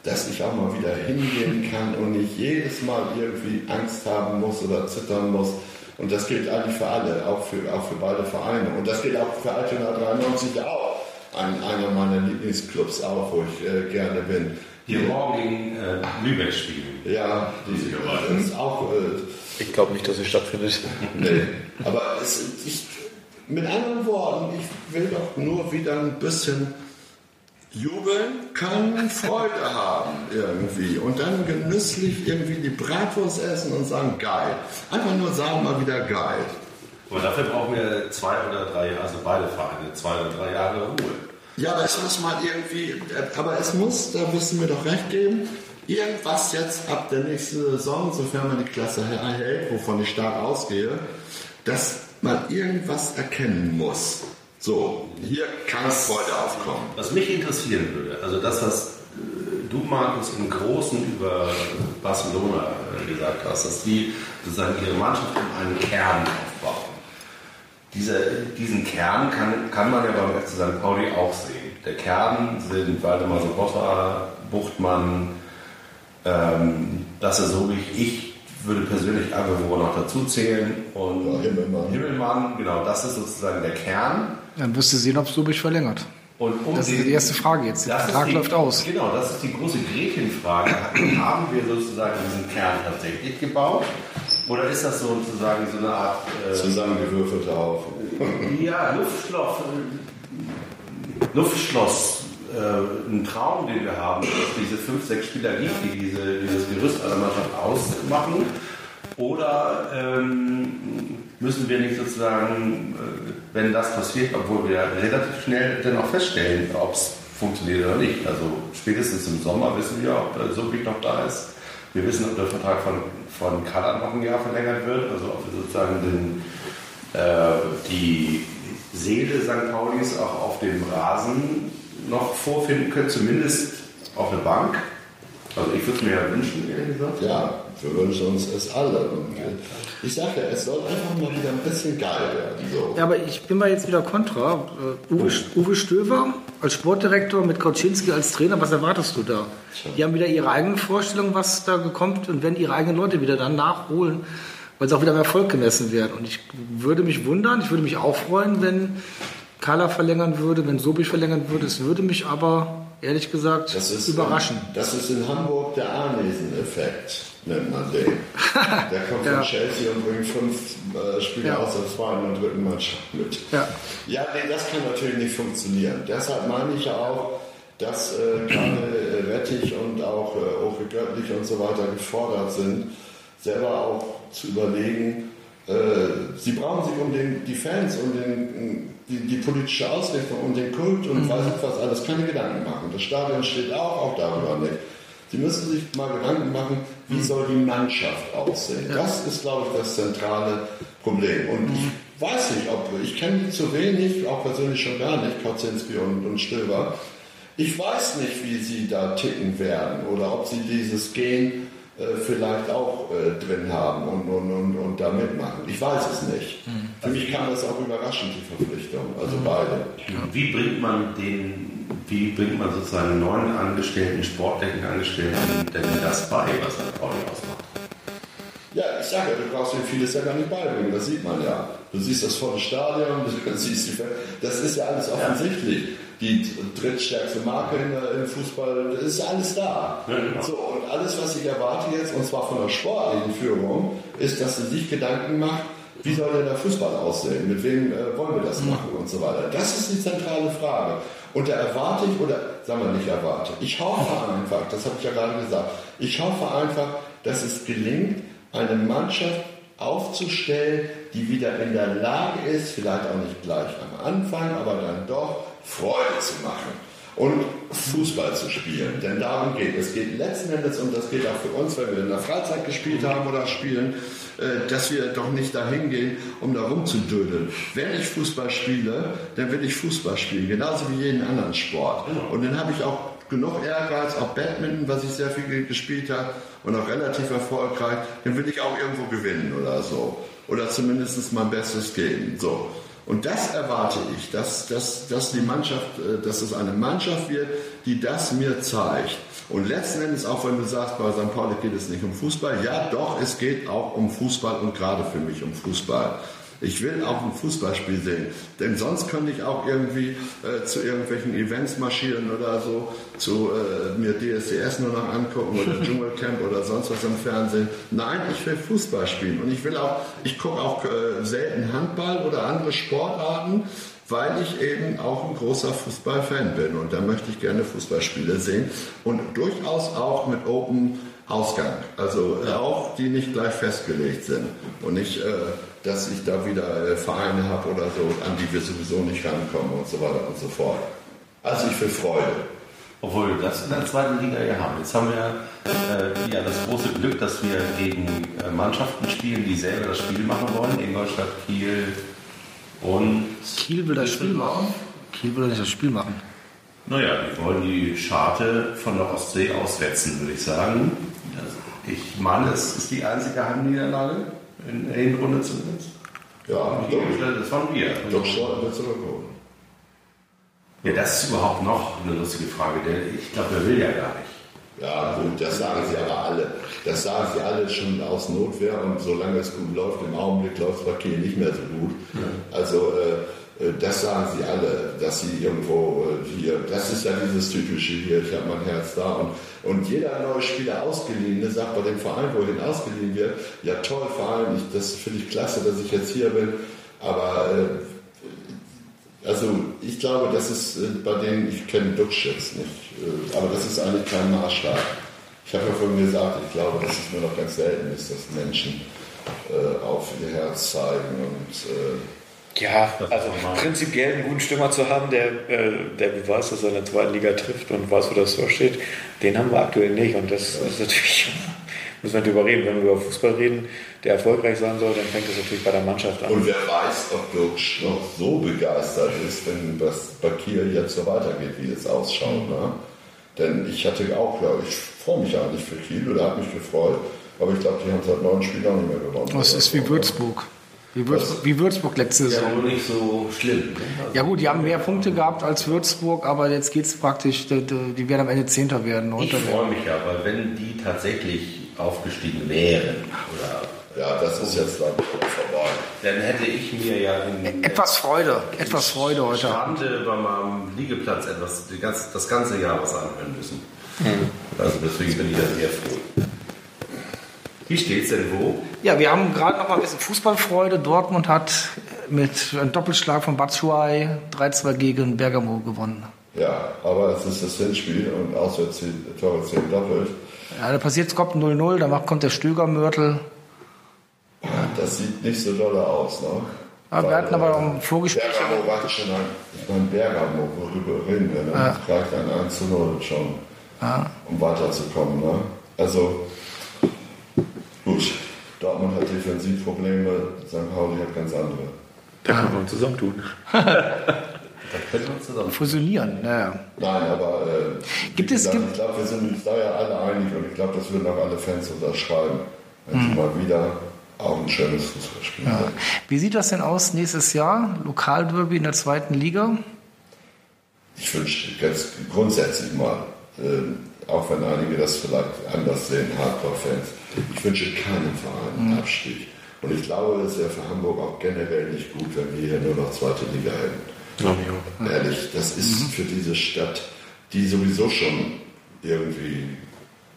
Dass ich auch mal wieder hingehen kann und nicht jedes Mal irgendwie Angst haben muss oder zittern muss. Und das gilt eigentlich für alle, auch für, auch für beide Vereine. Und das gilt auch für Altona 93 auch. Ein, einer meiner Lieblingsclubs auch, wo ich äh, gerne bin. Die morgen gegen äh, Lübeck spielen. Ja, die, das ist auch. Äh, Ich glaube nicht, dass es stattfindet. Nee, aber es, ich, mit anderen Worten, ich will doch nur wieder ein bisschen jubeln können, Freude haben irgendwie und dann genüsslich irgendwie die Bratwurst essen und sagen geil. Einfach nur sagen mal wieder geil. Aber dafür brauchen wir zwei oder drei Jahre, also beide Vereine, zwei oder drei Jahre Ruhe. Ja, aber es muss mal irgendwie, aber es muss, da müssen wir doch recht geben, irgendwas jetzt ab der nächsten Saison, sofern man die Klasse erhält, wovon ich stark ausgehe, dass man irgendwas erkennen muss. So, hier kann Freude aufkommen. Was mich interessieren würde, also das, was äh, du, Markus, im Großen über Barcelona äh, gesagt hast, dass die sozusagen ihre Mannschaft um einen Kern aufbauen. Diese, diesen Kern kann, kann man ja beim FC St. Pauli auch sehen. Der Kern sind Waldemar Sobotta, Buchtmann, ähm, Lasse Sobich, ich würde persönlich Aguero noch dazu zählen und Ja, Himmelmann. Himmelmann, genau, das ist sozusagen der Kern. Dann wirst du sehen, ob Sobich verlängert. Und um Das ist die erste Frage jetzt. Der Das ist Vertrag die- läuft aus. Genau, das ist die große Gretchenfrage. Haben wir sozusagen diesen Kern tatsächlich gebaut? Oder ist das sozusagen so eine Art äh, Zusammengewürfelte Haufen. ja, Luftschloss, äh, Luftschloss äh, ein Traum, den wir haben, dass es diese fünf, sechs Spieler gibt, die diese, dieses Gerüst einer Mannschaft ausmachen? Oder ähm, müssen wir nicht sozusagen, äh, wenn das passiert, obwohl wir relativ schnell dann auch feststellen, ob es funktioniert oder nicht. Also spätestens im Sommer wissen wir, ob der Subik noch da ist. Wir wissen, ob der Vertrag von, von Kader noch ein Jahr verlängert wird, also ob wir sozusagen den, äh, die Seele St. Paulis auch auf dem Rasen noch vorfinden können, zumindest auf der Bank. Also ich würde es mir ja wünschen, ehrlich gesagt. Ja, wir wünschen uns es alle. Und ich sage ja, es soll einfach mal wieder ein bisschen geil werden. So. Ja, aber ich bin mal jetzt wieder kontra. Äh, Uwe, Uwe Stöver als Sportdirektor mit Kauczynski als Trainer, was erwartest du da? Die haben wieder ihre eigenen Vorstellungen, was da kommt und werden ihre eigenen Leute wieder dann nachholen, weil sie auch wieder am Erfolg gemessen werden. Und ich würde mich wundern, ich würde mich auch freuen, wenn Kala verlängern würde, wenn Sobich verlängern würde. Es würde mich aber, ehrlich gesagt, Das ist, überraschen. Das ist in Hamburg der Arnesen-Effekt, nennt man den. Der kommt Ja. von Chelsea und bringt fünf äh, Spieler Ja. aus der zweiten und dritten Mannschaft mit. Ja. Ja, nee, das kann natürlich nicht funktionieren. Deshalb meine ich ja auch, dass äh, gerade äh, Rettich und auch äh, Oke Göttlich und so weiter gefordert sind, selber auch zu überlegen, äh, sie brauchen sich um den, die Fans und den, die, die politische Ausrichtung und den Kult und weiß ich was alles keine Gedanken machen. Das Stadion steht auch, auch darüber nicht. Sie müssen sich mal Gedanken machen, wie soll die Mannschaft aussehen. Das ist, glaube ich, das zentrale Problem. Und ich weiß nicht, ob ich kenne die zu wenig, auch persönlich schon gar nicht, Kaczynski und, und Stilber. Ich weiß nicht, wie sie da ticken werden oder ob sie dieses Gen äh, vielleicht auch äh, drin haben und, und, und, und da mitmachen. Ich weiß es nicht. Für mich kam das auch überraschend, die Verpflichtung. Also beide. Wie bringt man den, wie bringt man sozusagen neuen Angestellten, Sporttechnikangestellten denn das bei, was St. Pauli ausmacht? Ja, ich sage ja, du brauchst ihm vieles ja gar nicht beibringen, das sieht man ja. Du siehst das volle Stadion, du siehst die das ist ja alles offensichtlich. Die drittstärkste Marke im Fußball, das ist alles da. Ja, genau. So, und alles, was ich erwarte jetzt, und zwar von der sportlichen Führung, ist, dass sie sich Gedanken macht, wie soll denn der Fußball aussehen? Mit wem äh, wollen wir das machen und so weiter? Das ist die zentrale Frage. Und da erwarte ich, oder sagen wir nicht erwarte, ich hoffe einfach, das habe ich ja gerade gesagt, ich hoffe einfach, dass es gelingt, eine Mannschaft aufzustellen, die wieder in der Lage ist, vielleicht auch nicht gleich am Anfang, aber dann doch Freude zu machen und Fußball zu spielen. Denn darum geht es. Es geht letzten Endes, und das geht auch für uns, wenn wir in der Freizeit gespielt haben oder spielen, äh, dass wir doch nicht dahin gehen, um da rumzudödeln. Wenn ich Fußball spiele, dann will ich Fußball spielen, genauso wie jeden anderen Sport. Und dann habe ich auch genug Ehrgeiz, auch Badminton, was ich sehr viel gespielt habe und auch relativ erfolgreich, dann will ich auch irgendwo gewinnen oder so. Oder zumindest mein Bestes geben. So. Und das erwarte ich, dass, dass, dass die Mannschaft, äh, dass es eine Mannschaft wird, die das mir zeigt. Und letzten Endes, auch wenn du sagst, bei St. Pauli geht es nicht um Fußball, ja doch, es geht auch um Fußball und gerade für mich um Fußball. Ich will auch ein Fußballspiel sehen. Denn sonst könnte ich auch irgendwie äh, zu irgendwelchen Events marschieren oder so, zu äh, mir DSDS nur noch angucken oder Dschungelcamp oder sonst was im Fernsehen. Nein, ich will Fußball spielen. Und ich will auch, ich gucke auch äh, selten Handball oder andere Sportarten, weil ich eben auch ein großer Fußballfan bin. Und da möchte ich gerne Fußballspiele sehen. Und durchaus auch mit Open Ausgang. Also auch die nicht gleich festgelegt sind. Und nicht, äh, dass ich da wieder äh, Vereine habe oder so, an die wir sowieso nicht rankommen und so weiter und so fort. Also ich will Freude. Obwohl wir das in der zweiten Liga ja haben. Jetzt haben wir äh, ja das große Glück, dass wir gegen äh, Mannschaften spielen, die selber das Spiel machen wollen. Ingolstadt, Kiel und. Kiel will das Spiel machen. Kiel will nicht das Spiel machen. Naja, die wollen die Scharte von der Ostsee auswetzen, würde ich sagen. Ich meine, es ist die einzige Heimniederlage in der Hinrunde zumindest. Ja, Gegenstände, das waren wir. doch schon wird zurückholen. Ja, das ist überhaupt noch eine lustige Frage. Der, ich glaube, der will ja gar nicht. Ja, gut, das sagen sie aber alle. Das sagen sie alle schon aus Notwehr und solange es gut läuft, im Augenblick läuft es bei Kiel nicht mehr so gut. Also äh, das sagen sie alle, dass sie irgendwo äh, hier, das ist ja dieses typische hier, ich habe mein Herz da und, und jeder neue Spieler ausgeliehene sagt bei dem Verein, wo er den ausgeliehen wird, ja toll Verein, ich, das finde ich klasse, dass ich jetzt hier bin, aber äh, also ich glaube, das ist äh, bei denen, ich kenne Dutsch jetzt nicht, äh, aber das ist eigentlich kein Maßstab. Ich habe ja vorhin gesagt, ich glaube, dass es nur noch ganz selten ist, dass Menschen äh, auf ihr Herz zeigen und äh, Ja, also prinzipiell einen guten Stürmer zu haben, der, äh, der beweist, dass er in der zweiten Liga trifft und weiß, wo das so steht, den haben wir aktuell nicht. Und das ist natürlich, müssen wir darüber reden. Wenn wir über Fußball reden, der erfolgreich sein soll, dann fängt das natürlich bei der Mannschaft an. Und wer weiß, ob Dutsch noch so begeistert ist, wenn das bei Kiel jetzt so weitergeht, wie es ausschaut. Ne? Denn ich hatte auch, ja, ich freue mich eigentlich für Kiel oder habe mich gefreut, aber ich glaube, die haben seit neun Spielen auch nicht mehr gewonnen. Das ist wie Würzburg. Wie Würzburg, wie Würzburg letzte Ja, Saison. wohl nicht so schlimm. Ne? Also, Ja gut, die haben mehr Punkte gehabt als Würzburg, aber jetzt geht es praktisch, die, die werden am Ende Zehnter werden, ich freue mich ja, weil wenn die tatsächlich aufgestiegen wären, oder, Ja, das ist jetzt dann vorbei. dann hätte ich mir ja in Etwas Freude, etwas Freude heute Abend. Strande bei meinem Liegeplatz etwas das ganze Jahr was anhören müssen. Also deswegen bin ich ja sehr froh. Wie steht's denn wo? Ja, wir haben gerade noch mal ein bisschen Fußballfreude. Dortmund hat mit einem Doppelschlag von Batshuayi 3-2 gegen Bergamo gewonnen. Ja, aber es ist das Hinspiel und auswärts die Tore zählen doppelt. Ja, da passiert es kommt 0-0, danach kommt der Stöger-Mörtel. Das sieht nicht so doll aus, ne? Aber wir hatten aber äh, auch ein Vorgespräch. Bergamo war schon ein, ich meine, Bergamo, worüber reden wir, ne? Ja. Gleich ein 1 zu 0 schon, Ja. um weiterzukommen, ne? Also, gut, Dortmund hat Defensivprobleme, St. Pauli hat ganz andere. Da können wir uns zusammentun. Da können wir uns zusammen. Fusionieren, ja. Nein, aber äh, Gibt es- gesagt, gibt- ich glaube, wir sind uns da ja alle einig und ich glaube, das würden auch alle Fans unterschreiben, wenn Mhm. sie mal wieder auch ein schönes Fußballspiel ja. haben. Wie sieht das denn aus nächstes Jahr? Lokalderby in der zweiten Liga? Ich wünsche ganz grundsätzlich mal, äh, auch wenn einige das vielleicht anders sehen, Hardcore-Fans, ich wünsche keinem Verein einen Abstieg. Und ich glaube, es wäre für Hamburg auch generell nicht gut, wenn wir hier nur noch zweite Liga hätten. Ehrlich, das ist für diese Stadt, die sowieso schon irgendwie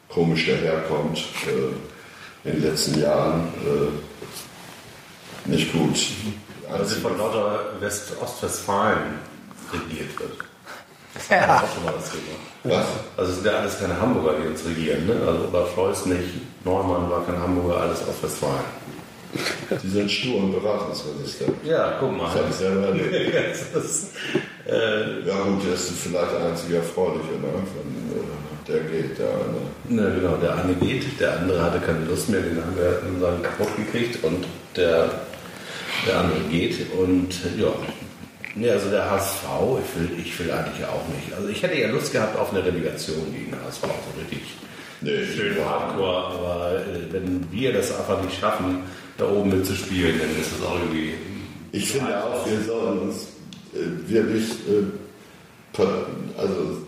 komisch daherkommt äh, in den letzten Jahren, äh, nicht gut. Also Also, von lauter West Ostwestfalen regiert wird. Das Ja. wir auch schon mal das Thema. was? Also es sind ja alles keine Hamburger, die uns regieren. Ne? Also Olaf Scholz nicht, Neumann war kein Hamburger, alles Ostwestfalen. Die sind stur und beratungsresistent. Ja, guck mal. Das habe ich selber erlebt. Ist, äh, Ja gut, das ist vielleicht der einzige Erfreuliche, ne? Äh, der geht, der eine. ne, genau, der eine geht, der andere hatte keine Lust mehr, den haben wir in seinen kaputt gekriegt und der, der andere geht und ja. Ne, also der HSV, ich will, ich will eigentlich auch nicht. Also ich hätte ja Lust gehabt auf eine Relegation gegen HSV, so richtig Nee, schön hardcore, aber äh, wenn wir das einfach nicht schaffen, da oben mitzuspielen, dann ist das auch irgendwie. Ich finde auch, wir sollen uns äh, wirklich äh, also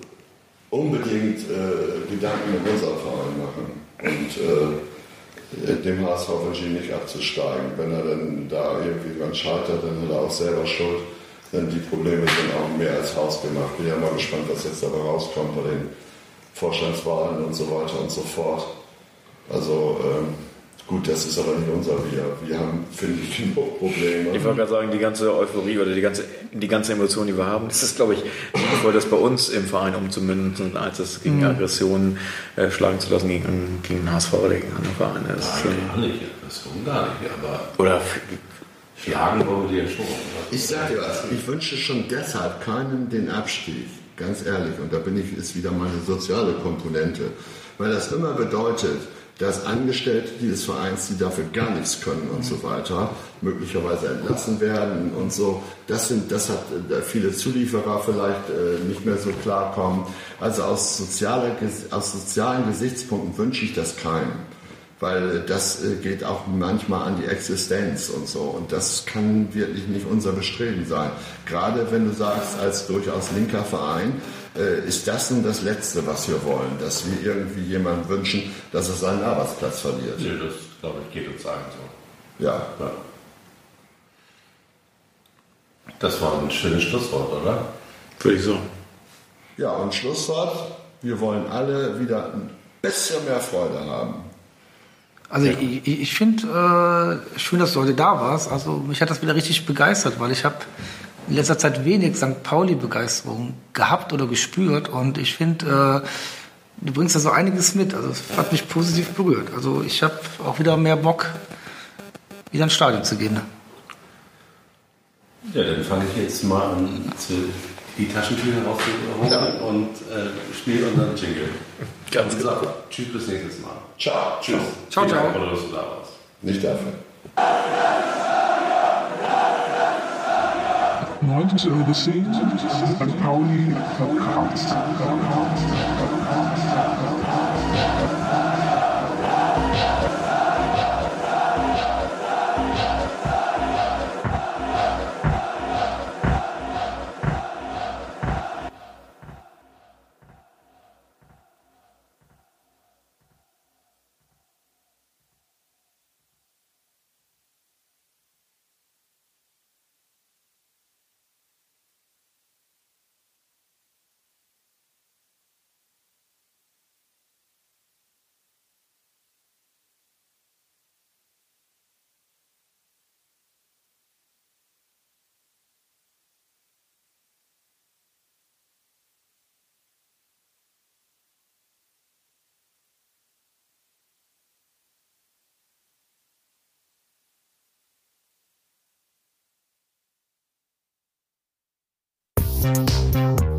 unbedingt äh, Gedanken um unseren Verein machen. Und äh, äh, dem HSV wünsche ich nicht abzusteigen. Wenn er dann da irgendwie dran scheitert, dann hat er auch selber Schuld. Denn die Probleme sind auch mehr als hausgemacht. Bin ja mal gespannt, was jetzt dabei rauskommt bei den Vorstandswahlen und so weiter und so fort. Also ähm, gut, das ist aber nicht unser Wir. Wir haben, finde ich, genug Probleme. Ich wollte gerade sagen, die ganze Euphorie oder die ganze, die ganze Emotion, die wir haben, das ist, glaube ich, sinnvoll, das bei uns im Verein umzumünzen, als es gegen Aggressionen äh, schlagen zu lassen gegen, gegen den HSV oder gegen andere Vereine. Nein, äh, gar nicht. Das ist gar nicht. Aber oder schlagen wollen wir die ja schon. Ich sage dir was, ich wünsche schon deshalb keinem den Abstieg, ganz ehrlich. Und da bin ich, ist wieder meine soziale Komponente. Weil das immer bedeutet, dass Angestellte dieses Vereins, die dafür gar nichts können und so weiter, möglicherweise entlassen werden und so. Das sind, das hat äh, viele Zulieferer vielleicht äh, nicht mehr so klarkommen. Also aus, sozialer, aus sozialen Gesichtspunkten wünsche ich das keinem weil das äh, geht auch manchmal an die Existenz und so. Und das kann wirklich nicht unser Bestreben sein. Gerade wenn du sagst, als durchaus linker Verein, äh, ist das nun das Letzte, was wir wollen, dass wir irgendwie jemandem wünschen, dass er seinen Arbeitsplatz verliert. Nee, das, glaube ich, geht uns allen so. Ja, Ja. Das war ein schönes Schlusswort, oder? würde ich so. ja und Schlusswort, wir wollen alle wieder ein bisschen mehr Freude haben. Also ich, ich, ich finde äh, schön, dass du heute da warst. Also mich hat das wieder richtig begeistert, weil ich habe in letzter Zeit wenig St. Pauli-Begeisterung gehabt oder gespürt. Und ich finde, äh, du bringst da so einiges mit. Also es hat mich positiv berührt. Also ich habe auch wieder mehr Bock, wieder ins Stadion zu gehen. Ja, dann fange ich jetzt mal an, zu, die Taschentücher rauszuholen Ja. und äh, spiele unseren Jingle. Ganz sag, tschüss bis nächstes Mal. Ciao. Tschüss. Ciao, ciao. dass du da warst. Nicht dafür. 90 Übersehen, St. Pauli Podcast. St.